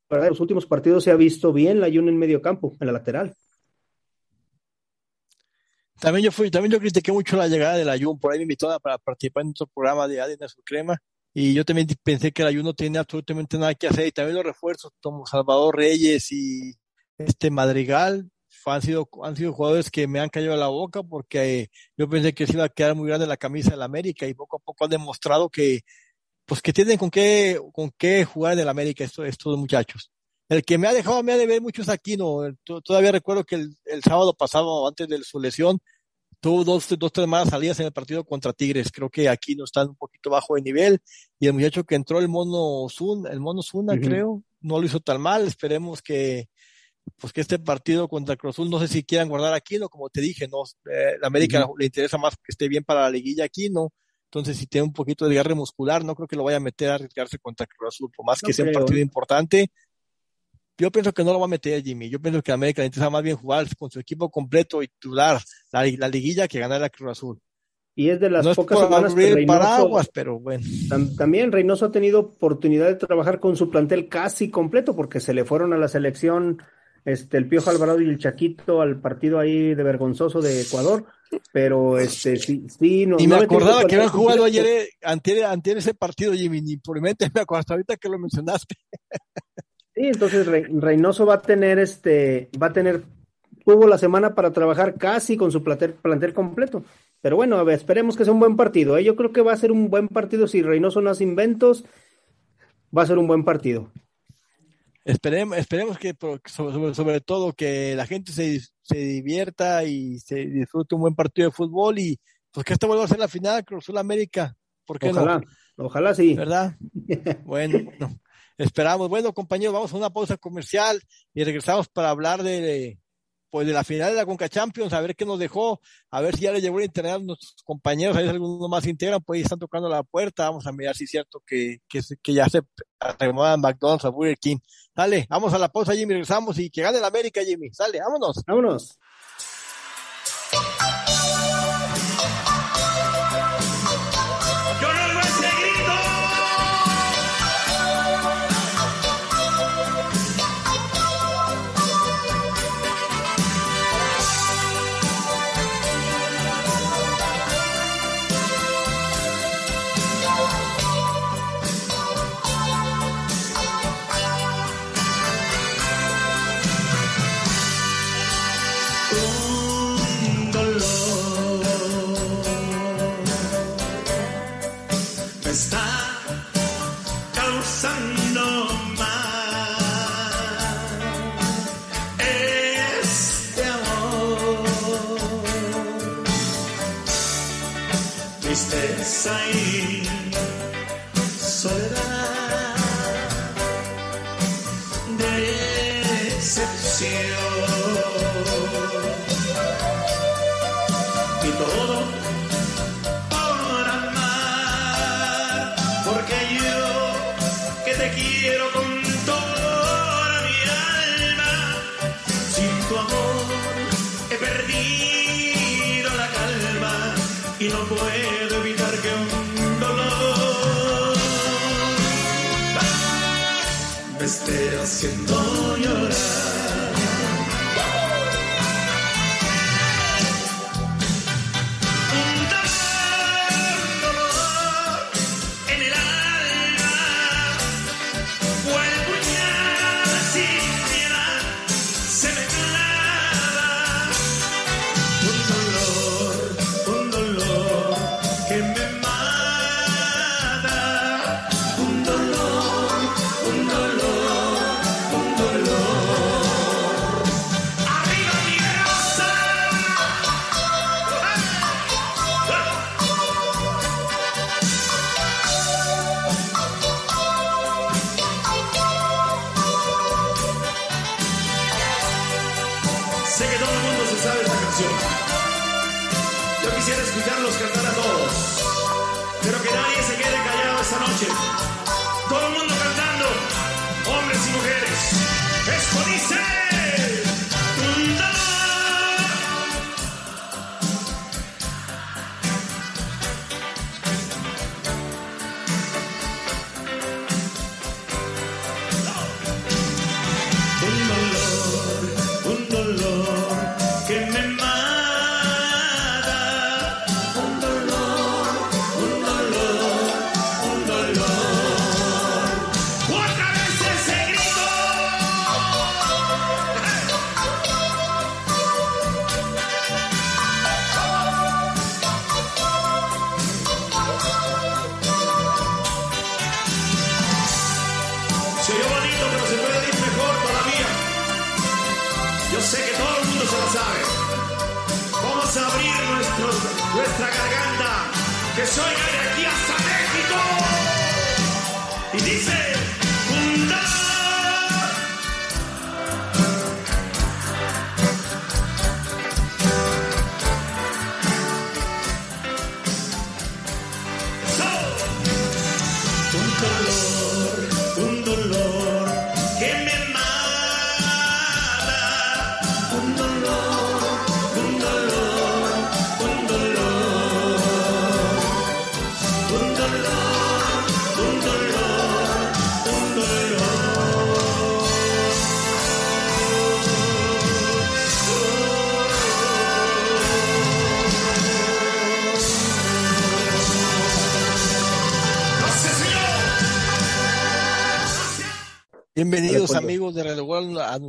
verdad, en los últimos partidos se ha visto bien la Jun en medio campo, en la lateral. También yo fui, también yo critiqué mucho la llegada de la Jun, por ahí me invitó a- para participar en otro programa de ADN Su Crema, y yo también pensé que la Jun no tenía absolutamente nada que hacer, y también los refuerzos como Salvador Reyes y este Madrigal han sido, han sido jugadores que me han caído a la boca porque yo pensé que se iba a quedar muy grande la camisa del América y poco a poco han demostrado que pues que tienen con qué, con qué jugar en el América estos, estos muchachos. El que me ha dejado me ha de ver mucho es Aquino. Todavía recuerdo que el, el sábado pasado, antes de su lesión, tuvo dos, dos, tres malas salidas en el partido contra Tigres. Creo que Aquino está un poquito bajo de nivel. Y el muchacho que entró, el mono Zuna, el mono Zuna, creo, no lo hizo tan mal. Esperemos que, pues que este partido contra Cruz Azul, no sé si quieran guardar a Aquino, como te dije, no, eh, la América le interesa más que esté bien para la liguilla Aquino. Entonces, si tiene un poquito de desgarre muscular, no creo que lo vaya a meter a arriesgarse contra Cruz Azul, por más No que sea un partido importante. Yo pienso que no lo va a meter Jimmy. Yo pienso que América interesa más bien jugar con su equipo completo y titular la, la liguilla que ganar a Cruz Azul. Y es de las no pocas semanas que Reynoso- paraguas, pero bueno. Tam- También Reynoso ha tenido oportunidad de trabajar con su plantel casi completo porque se le fueron a la selección este, el Piojo Alvarado y el Chaquito al partido ahí de vergonzoso de Ecuador, pero este sí, sí no, Y me acordaba que habían jugado ayer, eh, antier, antier ese partido, Jimmy, ni por mi mente me acuerdo hasta ahorita que lo mencionaste. Sí, entonces Re- Reynoso va a tener este, va a tener, tuvo la semana para trabajar casi con su plantel, plantel completo. Pero bueno, a ver, esperemos que sea un buen partido. ¿eh? Yo creo que va a ser un buen partido si Reynoso no hace inventos, va a ser un buen partido. Esperemos, esperemos que sobre, sobre- todo que la gente se, se divierta y se disfrute un buen partido de fútbol y pues que esta vuelva a ser la final Cruz América. ¿Por qué Ojalá, no? ojalá sí. ¿Verdad? Bueno, no. Esperamos. Bueno, compañeros, vamos a una pausa comercial y regresamos para hablar de pues de la final de la Conca Champions, a ver qué nos dejó, a ver si ya le llevó el internet a nuestros compañeros, a ver si algunos más se integran, pues están tocando la puerta, vamos a mirar si es cierto que, que, que ya se remodan McDonald's a Burger King. Dale, vamos a la pausa, Jimmy, regresamos y que gane la América, Jimmy. Sale, vámonos. Vámonos. Todo por amar, porque yo que te quiero con toda mi alma, sin tu amor he perdido la calma y no puedo evitar que un dolor me esté haciendo llorar.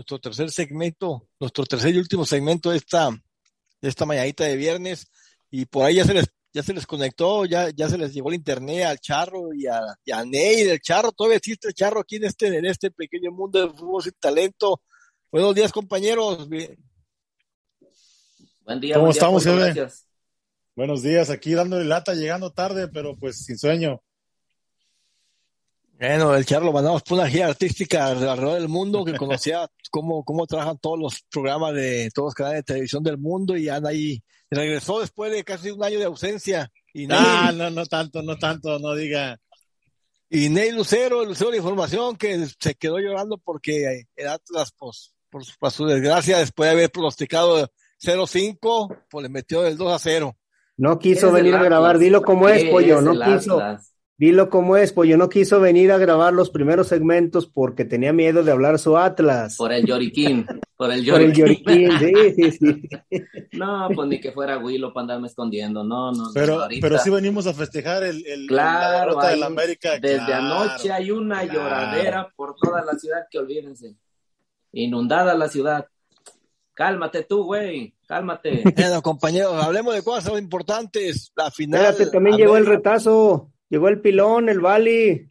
Nuestro tercer segmento, nuestro tercer y último segmento de esta, de esta mañanita de viernes. Y por ahí ya se les, ya se les conectó, ya, ya se les llegó el internet al Charro y a, y a Ney del Charro. Todavía existe el Charro aquí en este, en este pequeño mundo de fútbol sin talento. Buenos días, compañeros. Bien- Buen día, ¿Cómo buen día, estamos. Buenos días, aquí dándole lata, llegando tarde, pero pues sin sueño. Bueno, el Charro lo mandamos por una gira artística alrededor del mundo que conocía cómo, cómo trabajan todos los programas de todos los canales de televisión del mundo y anda ahí. Regresó después de casi un año de ausencia. Y Ney, Ah, no, no tanto, no tanto, no diga. y Ney Lucero, el Lucero de Información, que se quedó llorando porque el Atlas, pues, por su, por su desgracia, después de haber pronosticado 0-5, pues le metió el 2 a 0. No ¿Qué quiso venir a grabar, dilo como es, ¿Qué pollo, es no quiso. Atlas? Dilo como es, pollo, no quiso venir a grabar los primeros segmentos porque tenía miedo de hablar su Atlas. Por el Lloriquín. Por el Por el Lloriquín. lloriquín, sí, sí, sí. No, pues ni que fuera Willow para andarme escondiendo. No, no, no. Pero, ahorita- pero sí venimos a festejar el, el- la Claro, derrota del América. desde claro. anoche hay una claro. lloradera por toda la ciudad que olvídense. Inundada la ciudad. Cálmate tú, güey. Cálmate. Bueno, compañeros, hablemos de cosas importantes. La final. Espérate, también llegó el América- retazo, llegó el pilón, el Bali.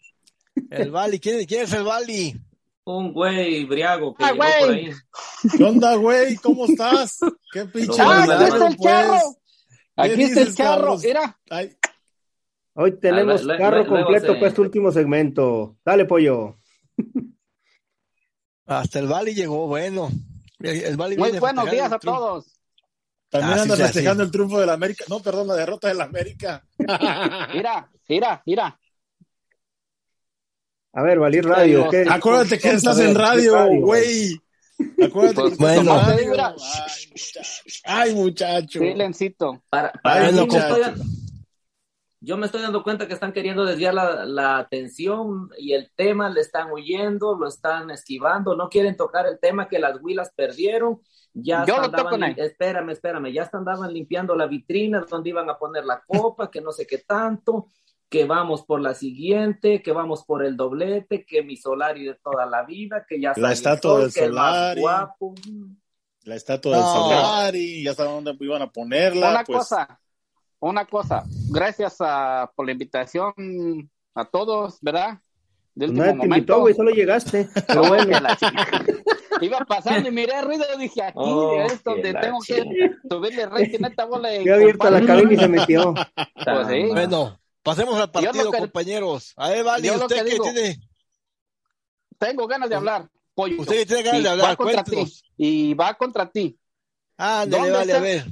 El Bali. ¿Quién, quién es el Bali? Un güey briago que Ah, llegó güey. por ahí. ¿Qué onda, güey? ¿Cómo estás? ¿Qué pinche Ah, aquí está el charro. ¿Qué Aquí está el. Carlos? Mira, Ay, Hoy tenemos Ah, carro completo se- para este último segmento. Dale, pollo. Hasta el Bali llegó, bueno. El, el Bali muy viene buenos días a todos. También Ah, anda sí, festejando sí. el triunfo del América. No, perdón, la derrota del América. Mira, mira, mira. A ver, Valir Radio. ¿qué- Acuérdate que estás ver, en ¿qué radio, güey. Acuérdate que Pues, estás en bueno. radio. Ay, muchacho. Ay, muchacho. Silencito. Para, para Ay, muchacho. yo me estoy dando cuenta que están queriendo desviar la, la atención y el tema le están huyendo, lo están esquivando, no quieren tocar el tema que las huilas perdieron. Ya Yo lo andaban toco, Nay. espérame, espérame, ya andaban limpiando la vitrina donde iban a poner la copa, que no sé qué tanto, que vamos por la siguiente, que vamos por el doblete, que mi Solari de toda la vida, que ya La estatua del Solari. guapo. La estatua del No. Solari, ya saben dónde iban a ponerla. Una pues, cosa, una cosa. Gracias a, por la invitación a todos, ¿verdad? De último Nadie te invitó, güey, solo llegaste. Pero bueno. la chica. Iba pasando y miré ruido y dije, aquí Oh, es donde que la tengo que chica. subirle rating a esta bola de Qué abierta la cabina y se metió. Pues sí. Bueno, pasemos al Yo partido, que- compañeros. A ver, Vali, yo usted que que digo- tiene, Tengo ganas de hablar. Pollo. usted que tiene ganas Y de hablar, va contra ti. Y va contra ti. Ándale, ¿Dónde vale, a está? ver.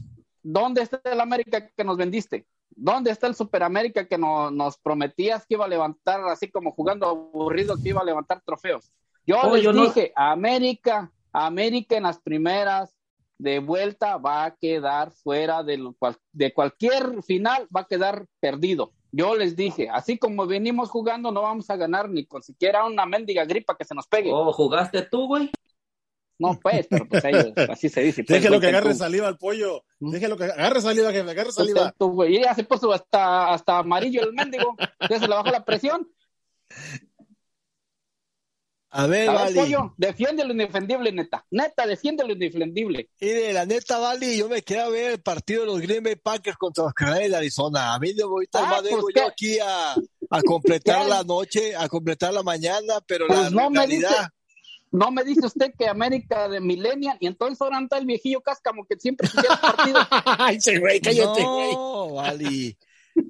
¿Dónde está el América que nos vendiste? ¿Dónde está el Superamérica que no- nos prometías que iba a levantar, así como jugando aburrido, que iba a levantar trofeos? Yo Oh, les yo no- dije, América, América en las primeras de vuelta va a quedar fuera de, lo cual- de cualquier final, va a quedar perdido. Yo les dije, así como venimos jugando, no vamos a ganar ni con siquiera una mendiga gripa que se nos pegue. Oh, ¿jugaste tú, güey? No, pues, pero pues ellos, así se dice. pues, Déjelo que agarre tú. saliva al pollo. Déjelo que agarre saliva, jefe, agarre Pues, saliva. tú, güey, ya se puso hasta, hasta amarillo el mendigo. Ya se le bajó la presión. A ver, A ver, Vali. pollo, defiende lo indefendible, neta. Neta, defiende lo indefendible. Mire, la neta, Vali, yo me quería ver el partido de los Green Bay Packers contra los Cardenales de Arizona. A mí de ahorita Ah, vengo pues, yo aquí a, a completar la noche, a completar la mañana, pero Pues la no me realidad... dice, no me dice usted que América de Millennial y entonces ahora anda el viejillo cáscamo que siempre quisiera partido. Ay, güey, cállate. No, Vali.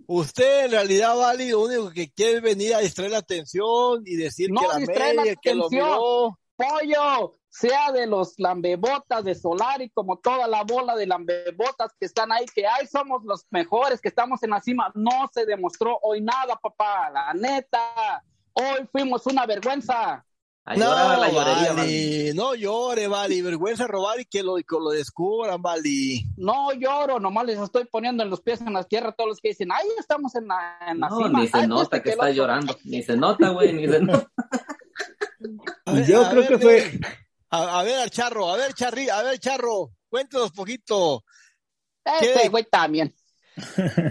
Usted en realidad, Vali, lo único que quiere es venir a distraer la atención y decir No que la distrae la media, que lo atención. miró. Pollo, sea de los lambebotas de Solari, como toda la bola de lambebotas que están ahí, que ahí somos los mejores, que estamos en la cima. No se demostró hoy nada, papá, la neta. Hoy fuimos una vergüenza. A No, a la llorería, no llore, Vali, vergüenza robar y que lo, que lo descubran, Vali. No lloro, nomás les estoy poniendo en los pies en la tierra a todos los que dicen, ahí estamos en la, en la No, cima. ni se Ay, nota este que está otro". llorando. Ni se nota, güey, ni se nota. Ver, Yo creo ver, que fue. A, a ver, al charro, a ver, Charri, a ver, charro, cuéntanos poquito. Este ¿Qué? güey también.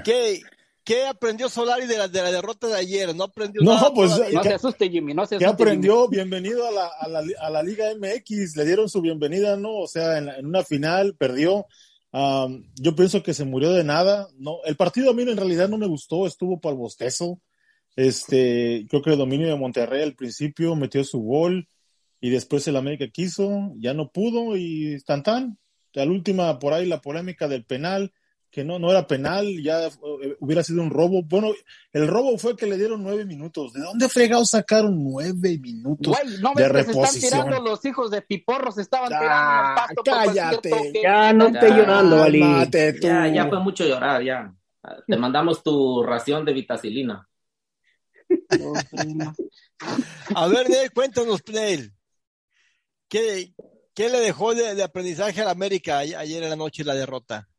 ¿Qué, qué aprendió Solari de la, de la derrota de ayer? No aprendió No, nada. pues, todavía. No ¿Qué- se asuste, Jimmy, no se ¿Qué asuste. aprendió? Bienvenido a la, a, la, a la Liga MX. Le dieron su bienvenida, ¿no? O sea, en, la- en una final perdió. Am, yo pienso que se murió de nada. No, el partido a mí en realidad no me gustó, estuvo para el bostezo. Este, creo que el dominio de Monterrey al principio metió su gol y después el América quiso, ya no pudo y tan tan. Al última por ahí la polémica del penal, que no, no era penal, ya eh, hubiera sido un robo. Bueno, el robo fue que le dieron nueve minutos. ¿De dónde fregados sacaron nueve minutos Güey, no de se están reposición? tirando los hijos de Piporros, estaban tirando pasto cállate. Ya no esté llorando, tú. Ya, ya fue mucho llorar, ya. Te mandamos tu ración de vitacilina. A ver, Nel, cuéntanos, Nel. ¿Qué, qué le dejó de, de aprendizaje a la América ayer en la noche la derrota?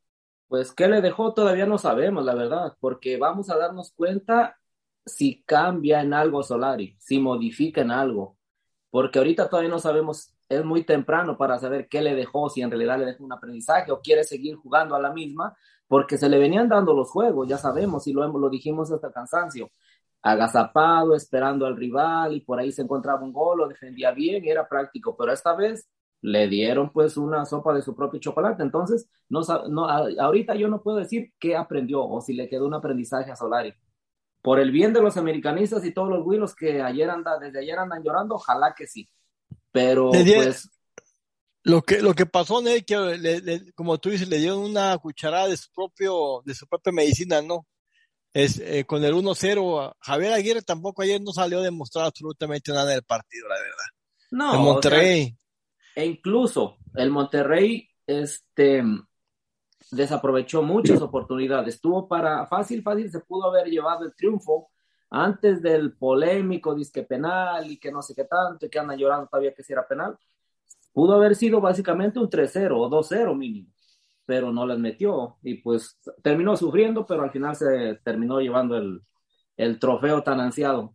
Pues, ¿qué le dejó? Todavía no sabemos, la verdad, porque vamos a darnos cuenta si cambia en algo Solari, si modifica en algo, porque ahorita todavía no sabemos, es muy temprano para saber qué le dejó, si en realidad le dejó un aprendizaje o quiere seguir jugando a la misma, porque se le venían dando los juegos, ya sabemos, y lo, lo dijimos hasta cansancio, agazapado, esperando al rival, y por ahí se encontraba un gol, lo defendía bien, y era práctico, pero esta vez le dieron pues una sopa de su propio chocolate. Entonces, no, no, a- ahorita yo no puedo decir qué aprendió o si le quedó un aprendizaje a Solari. Por el bien de los americanistas y todos los güilos que ayer anda, desde ayer andan llorando, ojalá que sí. Pero pues Lo que, lo que pasó, que le- le- como tú dices, le dieron una cucharada de su propio, de su propia medicina, ¿no? Es, eh, con el 1-0, Javier Aguirre tampoco ayer no salió a demostrar absolutamente nada del partido, la verdad. no. en o sea, Monterrey. E incluso el Monterrey este, desaprovechó muchas oportunidades. Estuvo para fácil, fácil, se pudo haber llevado el triunfo antes del polémico disque penal y que no sé qué tanto y que andan llorando todavía que si era penal. Pudo haber sido básicamente un 3-0 o 2-0 mínimo. pero no las metió y pues terminó sufriendo, pero al final se terminó llevando el, el trofeo tan ansiado.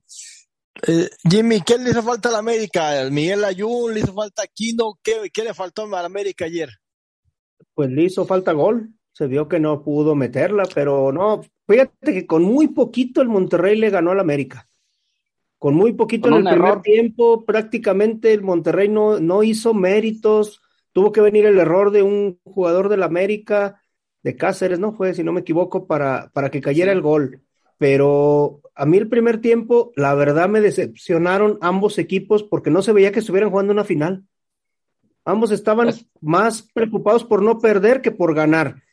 Eh, Jimmy, ¿qué le hizo falta a la América? ¿Miguel Ayun? ¿Le hizo falta a Aquino? ¿Qué, ¿Qué le faltó a la América ayer? Pues le hizo falta gol. Se vio que no pudo meterla, pero no. Fíjate que con muy poquito el Monterrey le ganó al América. Con muy poquito Con en el primer tiempo, prácticamente el Monterrey no, no hizo méritos. Tuvo que venir el error de un jugador del América, de Cáceres, ¿no? Fue, si no me equivoco, para, para que cayera el gol. Pero a mí el primer tiempo, la verdad me decepcionaron ambos equipos porque no se veía que estuvieran jugando una final. Ambos estaban Es- más preocupados por no perder que por ganar.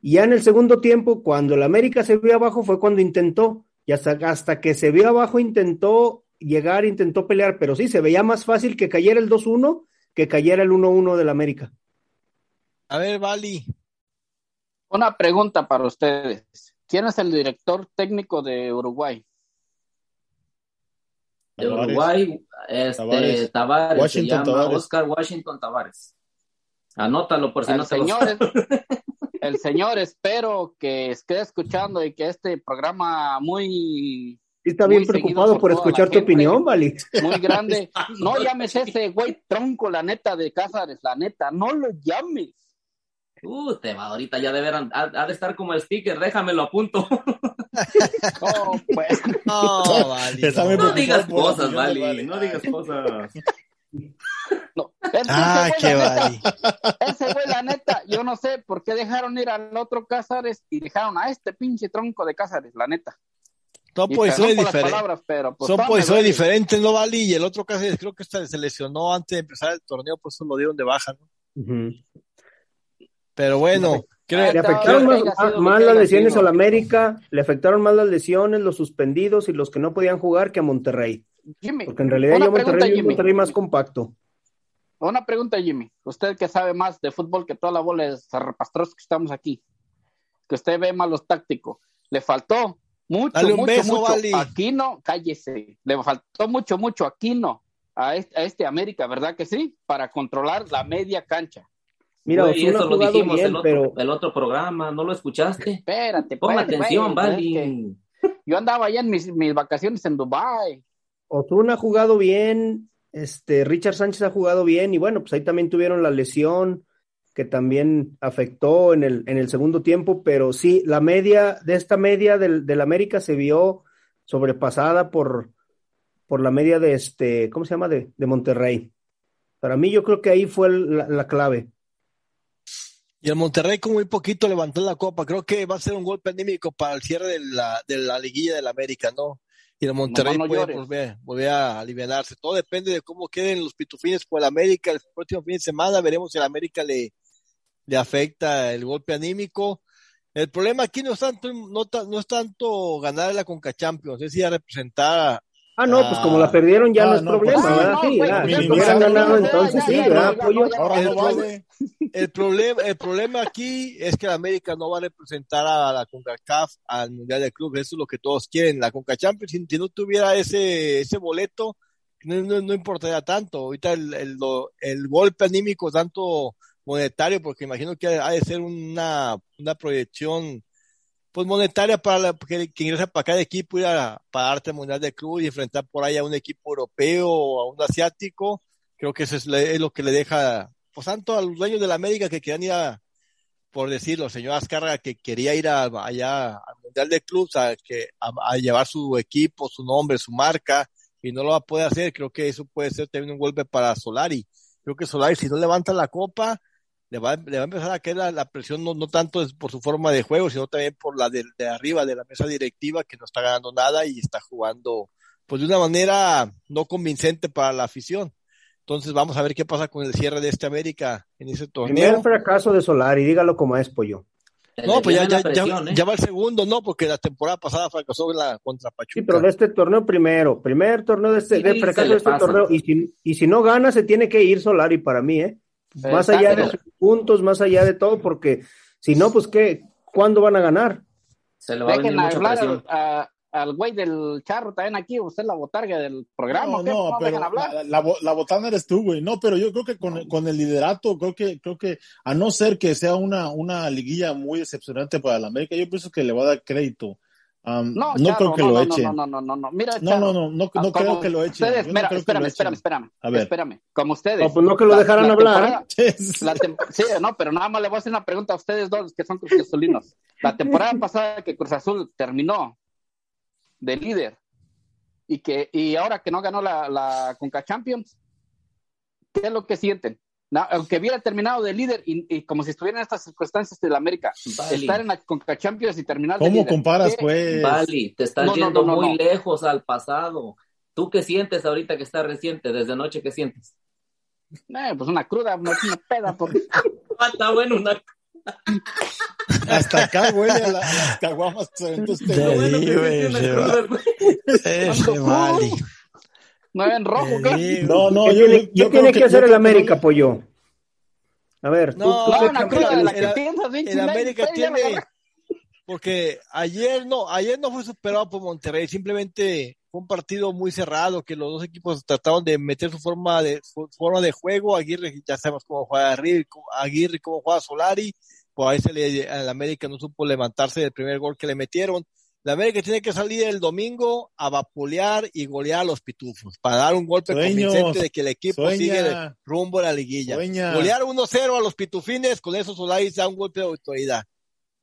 Y ya en el segundo tiempo, cuando el América se vio abajo, fue cuando intentó. Y hasta, hasta que se vio abajo, intentó llegar, intentó pelear. Pero sí, se veía más fácil que cayera el 2-1 que cayera el 1-1 del América. A ver, Vali. Una pregunta para ustedes. ¿Quién es el director técnico de Uruguay? De. Uruguay, este, Tavares. Se llama Tavares. Oscar Washington Tavares. Anótalo por si el no te lo señor, el señor espero que esté escuchando y que este programa muy, Sí, está bien preocupado por escuchar tu gente. opinión, Vali. muy grande, no llames a ese güey tronco, la neta de Cázares, la neta, no lo llames. Uh, te va, ahorita ya deberán, ha, ha de estar como el sticker, déjamelo a punto. No, pues, No, Vali. No. No digas cosas, de Vali, Vali. no digas cosas. no. Ah, qué Vali. ese güey, la neta, yo no sé por qué dejaron ir al otro Cázares y dejaron a este pinche tronco de Cázares, la neta. Son Y posiciones perdón por las diferentes. palabras, pero pues, Son posiciones güey. diferentes, ¿no, Vali? Y el otro caso creo que se lesionó antes de empezar el torneo, por eso lo dieron de baja, ¿no? Ujú. Pero bueno, creo, Le afectaron más, las lesiones sido. al América, le afectaron más las lesiones, los suspendidos y los que no podían jugar que a Monterrey. Jimmy, Porque en realidad yo Monterrey Jimmy. Monterrey más compacto. Una pregunta, Jimmy. Usted que sabe más de fútbol que toda la bola de zarrapastros que estamos aquí, que usted ve más los tácticos, le faltó mucho, Dale un mucho, beso, mucho. Aquino, cállese. Le faltó mucho, mucho Aquino a este, a este América, ¿verdad que sí? Para controlar la media cancha. Mira, Güey, Osuna eso lo dijimos bien, el, otro, pero el otro programa, ¿no lo escuchaste? Espérate, Pon atención, Vali. es que Yo andaba allá en mis, mis vacaciones en Dubai. Osuna ha jugado bien, este, Richard Sánchez ha jugado bien, y bueno, pues ahí también tuvieron la lesión que también afectó en el, en el segundo tiempo, pero sí, la media, de esta media del, del América se vio sobrepasada por, por la media de este, ¿cómo se llama? De, de Monterrey. Para mí yo creo que ahí fue el- la, la clave. Y el Monterrey con muy poquito levantó la copa. Creo que va a ser un golpe anímico para el cierre de la, de la liguilla del América, ¿no? Y el Monterrey no puede volver, volver a aliviarse. Todo depende de cómo queden los pitufines por el América el próximo fin de semana. Veremos si el América le, le afecta el golpe anímico. El problema aquí no es tanto, no, ta- no es tanto ganar la Conca Champions, es ir a representar Ah, no, pues como la perdieron ya Ah, no es no, problema, pues, ¿verdad? no, Sí, ya, pues, hubieran ya, ganado ya, entonces sí, ¿verdad, Pollo? Ahora El no problema- vale. El problema, el problema aquí es que la América no va a representar a la CONCACAF al Mundial de Clubes, eso es lo que todos quieren. La CONCACHAMPIONS, si, si no tuviera ese, ese boleto, no, no, no importaría tanto. Ahorita el, el, lo- el golpe anímico tanto monetario, porque imagino que ha de ser una, una proyección pues monetaria para la, que, que ingresa para cada equipo ir a pagarte el Mundial de Clubes y enfrentar por ahí a un equipo europeo o a un asiático. Creo que eso es, es lo que le deja pues tanto a los dueños de la América que querían ir a, por decirlo, señor Azcárraga que quería ir a- allá al Mundial de Clubs a, que, a, a llevar su equipo, su nombre, su marca, y no lo va a poder hacer, creo que eso puede ser también un golpe para Solari. Creo que Solari, si no levanta la copa, le va, le va a empezar a caer la, la presión, no, no tanto es por su forma de juego, sino también por la de, de arriba, de la mesa directiva, que no está ganando nada y está jugando pues de una manera no convincente para la afición. Entonces vamos a ver qué pasa con el cierre de este América en ese Primer torneo. fracaso de Solari, dígalo como es, Pollo. No, pues ya, ya, presión, ya, ¿eh? ya va el segundo, no, porque la temporada pasada fracasó en la contra Pachuca. Sí, pero de este torneo primero, primer torneo de este, Sí, de fracaso de este pasa. torneo, y si, y si no gana, se tiene que ir Solari para mí, ¿eh? Más allá de sus puntos, más allá de todo, porque si no, pues qué, ¿cuándo van a ganar? Se le va a venir Dejen mucha hablar presión. a, al güey del charro también aquí, usted es la botarga del programa. No, no, ¿No pero la, la, la botana eres tú, güey. No, pero yo creo que con, con el liderato, creo que, creo que, a no ser que sea una, una liguilla muy decepcionante para la América, yo pienso que le va a dar crédito. Am, No, no Charro, creo que no, lo no, echen. No, no, no, no, no. Mira, No, Charro, no, no, no, ah, no como creo que lo echen. Ustedes, no mira, lo espérame, espérame, espérame, A ver. espérame. Como ustedes. No, pues no que lo dejaran hablar. temporada- la sí, no, pero nada más le voy a hacer una pregunta a ustedes dos que son cruzazulinos. La temporada pasada que Cruz Azul terminó de líder y que y ahora que no ganó la, la Conca Champions, ¿qué es lo que sienten? Aunque hubiera terminado de líder y, y como si estuviera en estas circunstancias de la América, estar en la Conca Champions y terminar de ¿Cómo líder. comparas, ¿qué- pues? Te estás No, yendo no, no, muy no. lejos al pasado. ¿Tú qué sientes ahorita que está reciente? Desde anoche, ¿qué sientes? Eh, pues una cruda, una, una peda. Por... Ah, está bueno, una... Hasta acá huele a, la- a las caguamas que se aventó este güey. ¿No ven rojo? ¿qué? No, no, ¿Qué yo, tiene, yo- yo qué creo tiene que, hacer el América, pollo? A ver, tú, No, tú No, que pinche El América tiene, porque ayer no, ayer no fue superado por Monterrey, simplemente fue un partido muy cerrado que los dos equipos trataron de meter su forma de su forma de juego, Aguirre ya sabemos cómo juega Aguirre, Aguirre cómo juega Solari, por ahí se le, el América no supo levantarse del primer gol que le metieron. La América tiene que salir el domingo a vapulear y golear a los pitufos para dar un golpe Sueños, convincente de que el equipo sueña. sigue rumbo a la liguilla. Sueña. Golear 1-0 a los pitufines, con eso Solari da un golpe de autoridad.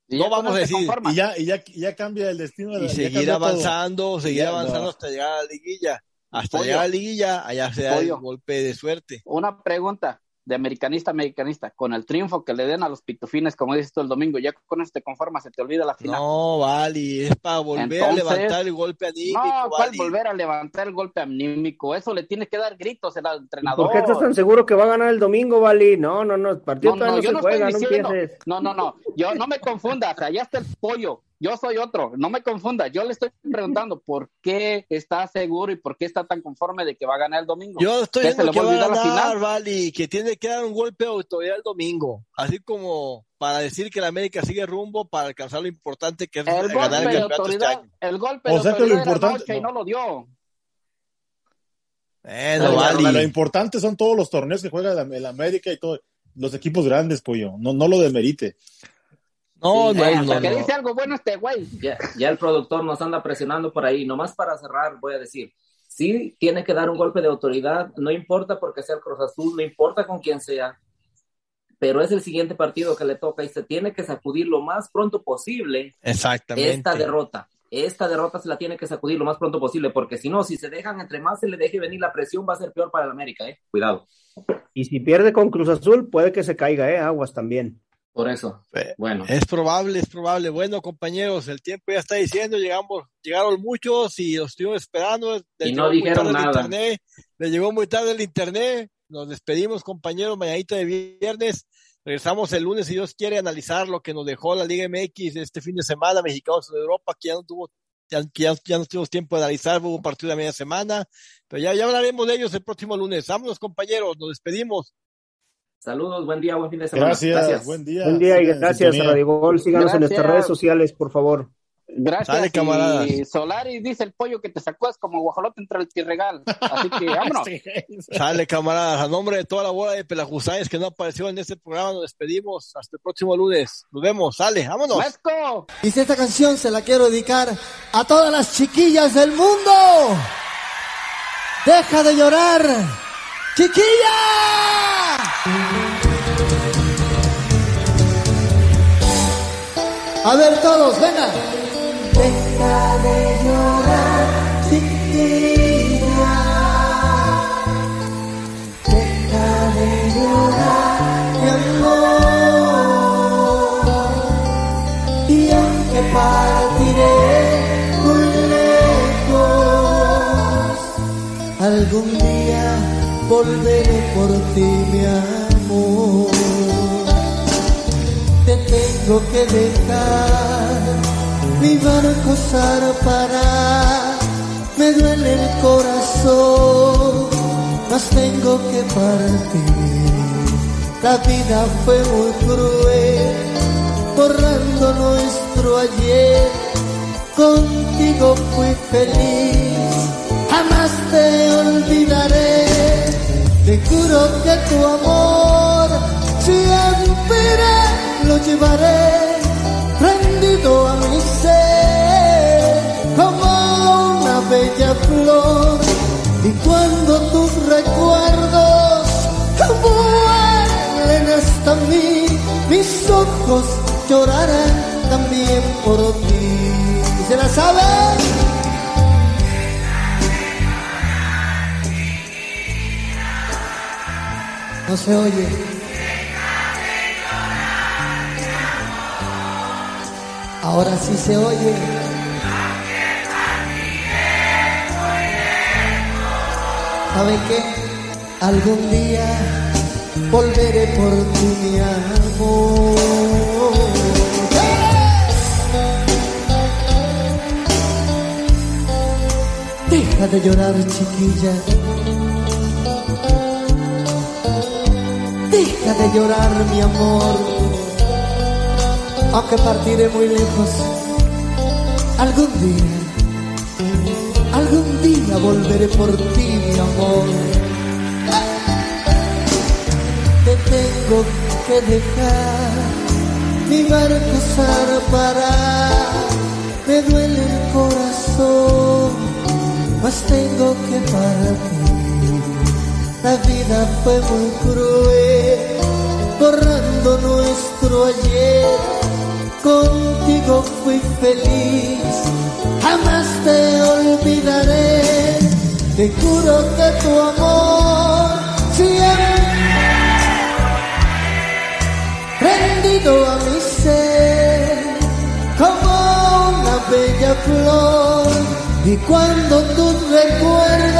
Y No vamos a decir. Y ya, y ya, y ya cambia el destino de la y seguir todo. avanzando, seguir Ya, avanzando no. hasta llegar a la liguilla. Hasta Pollo. llegar a la liguilla, allá se da el Pollo. golpe de suerte. Una pregunta de americanista a americanista. Con el triunfo que le den a los pitufines, como dices tú el domingo, ya con eso te conformas, se te olvida la final. No, Vali, es para volver a levantar el golpe anímico, No, ¿cuál volver a levantar el golpe anímico? Eso le tiene que dar gritos el ¿Por entrenador. qué estás tan seguro que va a ganar el domingo, Vali? No, no, no, el partido No, todavía no, no, yo se no juega, estoy no diciendo. empieces. No, no, no. Yo no me confundas. Allá está el pollo. Yo soy otro. No me confunda. Yo le estoy preguntando por qué está seguro y por qué está tan conforme de que va a ganar el domingo. Yo estoy ¿Qué, se viendo le que va a ganar? Vali, que tiene que dar un golpe de autoridad el domingo. Así como para decir que la América sigue rumbo para alcanzar lo importante que es El ganar golpe el de campeonato este año. el golpe O de sea que lo importante- anoche y no lo dio. Bueno, Lo-. Lo importante son todos los torneos que juega el América y todo, los equipos grandes, pollo. No, no lo demerite. No, Sí, no, eh, no, Hasta que no. dice algo bueno este güey. Ya, ya el productor nos anda presionando por ahí. Nomás para cerrar, voy a decir, sí tiene que dar un golpe de autoridad, no importa porque sea el Cruz Azul, no importa con quién sea, pero es el siguiente partido que le toca y se tiene que sacudir lo más pronto posible Exactamente. esta derrota. Esta derrota se la tiene que sacudir lo más pronto posible, porque si no, si se dejan, entre más se le deje venir la presión, va a ser peor para el América, ¿eh? Cuidado. Y si pierde con Cruz Azul, puede que se caiga, ¿eh? Aguas también. Por eso. Bueno, Es probable, es probable. Bueno, compañeros, el tiempo ya está diciendo, llegamos, llegaron muchos y los estuvimos esperando. Les Y no dijeron nada. internet, les llegó muy tarde el internet. Nos despedimos, compañeros, mañanita de viernes. Regresamos el lunes, si Dios quiere, analizar lo que nos dejó la Liga MX este fin de semana, mexicanos en Europa, que ya no tuvo, ya, ya, ya no tuvimos tiempo de analizar, hubo un partido de media semana, pero ya, ya hablaremos de ellos el próximo lunes. Vámonos, compañeros, nos despedimos. Saludos, buen día, buen fin de semana. Gracias, buen día. Buen día y gracias, sintonía. Radio Gol. Síganos en nuestras Gracias. redes sociales, por favor. Gracias. Sale, camaradas. Y Solari dice el pollo que te sacó es como guajolote entre el tirregal. Así que vámonos. Sale, camaradas, a nombre de toda la bola de pelajusáis que no apareció en este programa, nos despedimos. Hasta el próximo lunes. Nos vemos, sale, vámonos. ¡Lesco! Y si esta canción se la quiero dedicar a todas las chiquillas del mundo. Deja de llorar. Chiquilla. A ver todos, venga. Deja de llorar, tengo que dejar, mi barco zarpará, me duele el corazón, mas tengo que partir. La vida fue muy cruel, borrando nuestro ayer contigo fui feliz, jamás te olvidaré. Te juro que tu amor siempre lo llevaré rendido a mi ser como una bella flor. Y cuando tus recuerdos vuelen hasta mí, mis ojos llorarán también por ti. ¿Se la saben? No se oye. Ahora sí se oye. ¿Saben qué? Algún día volveré por ti, mi amor. Deja de llorar, chiquilla. Deja de llorar, mi amor. Aunque partiré muy lejos, algún día, algún día volveré por ti, mi amor. Te tengo que dejar, mi barco zarpará, me duele el corazón, mas tengo que partir. La vida fue muy cruel, borrando nuestro ayer. Contigo fui feliz, jamás te olvidaré. Te juro que tu amor siempre rendido a mi ser como una bella flor. Y cuando tus recuerdos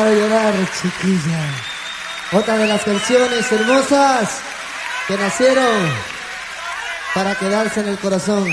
Deja de llorar, chiquilla. Otra de las canciones hermosas que nacieron para quedarse en el corazón.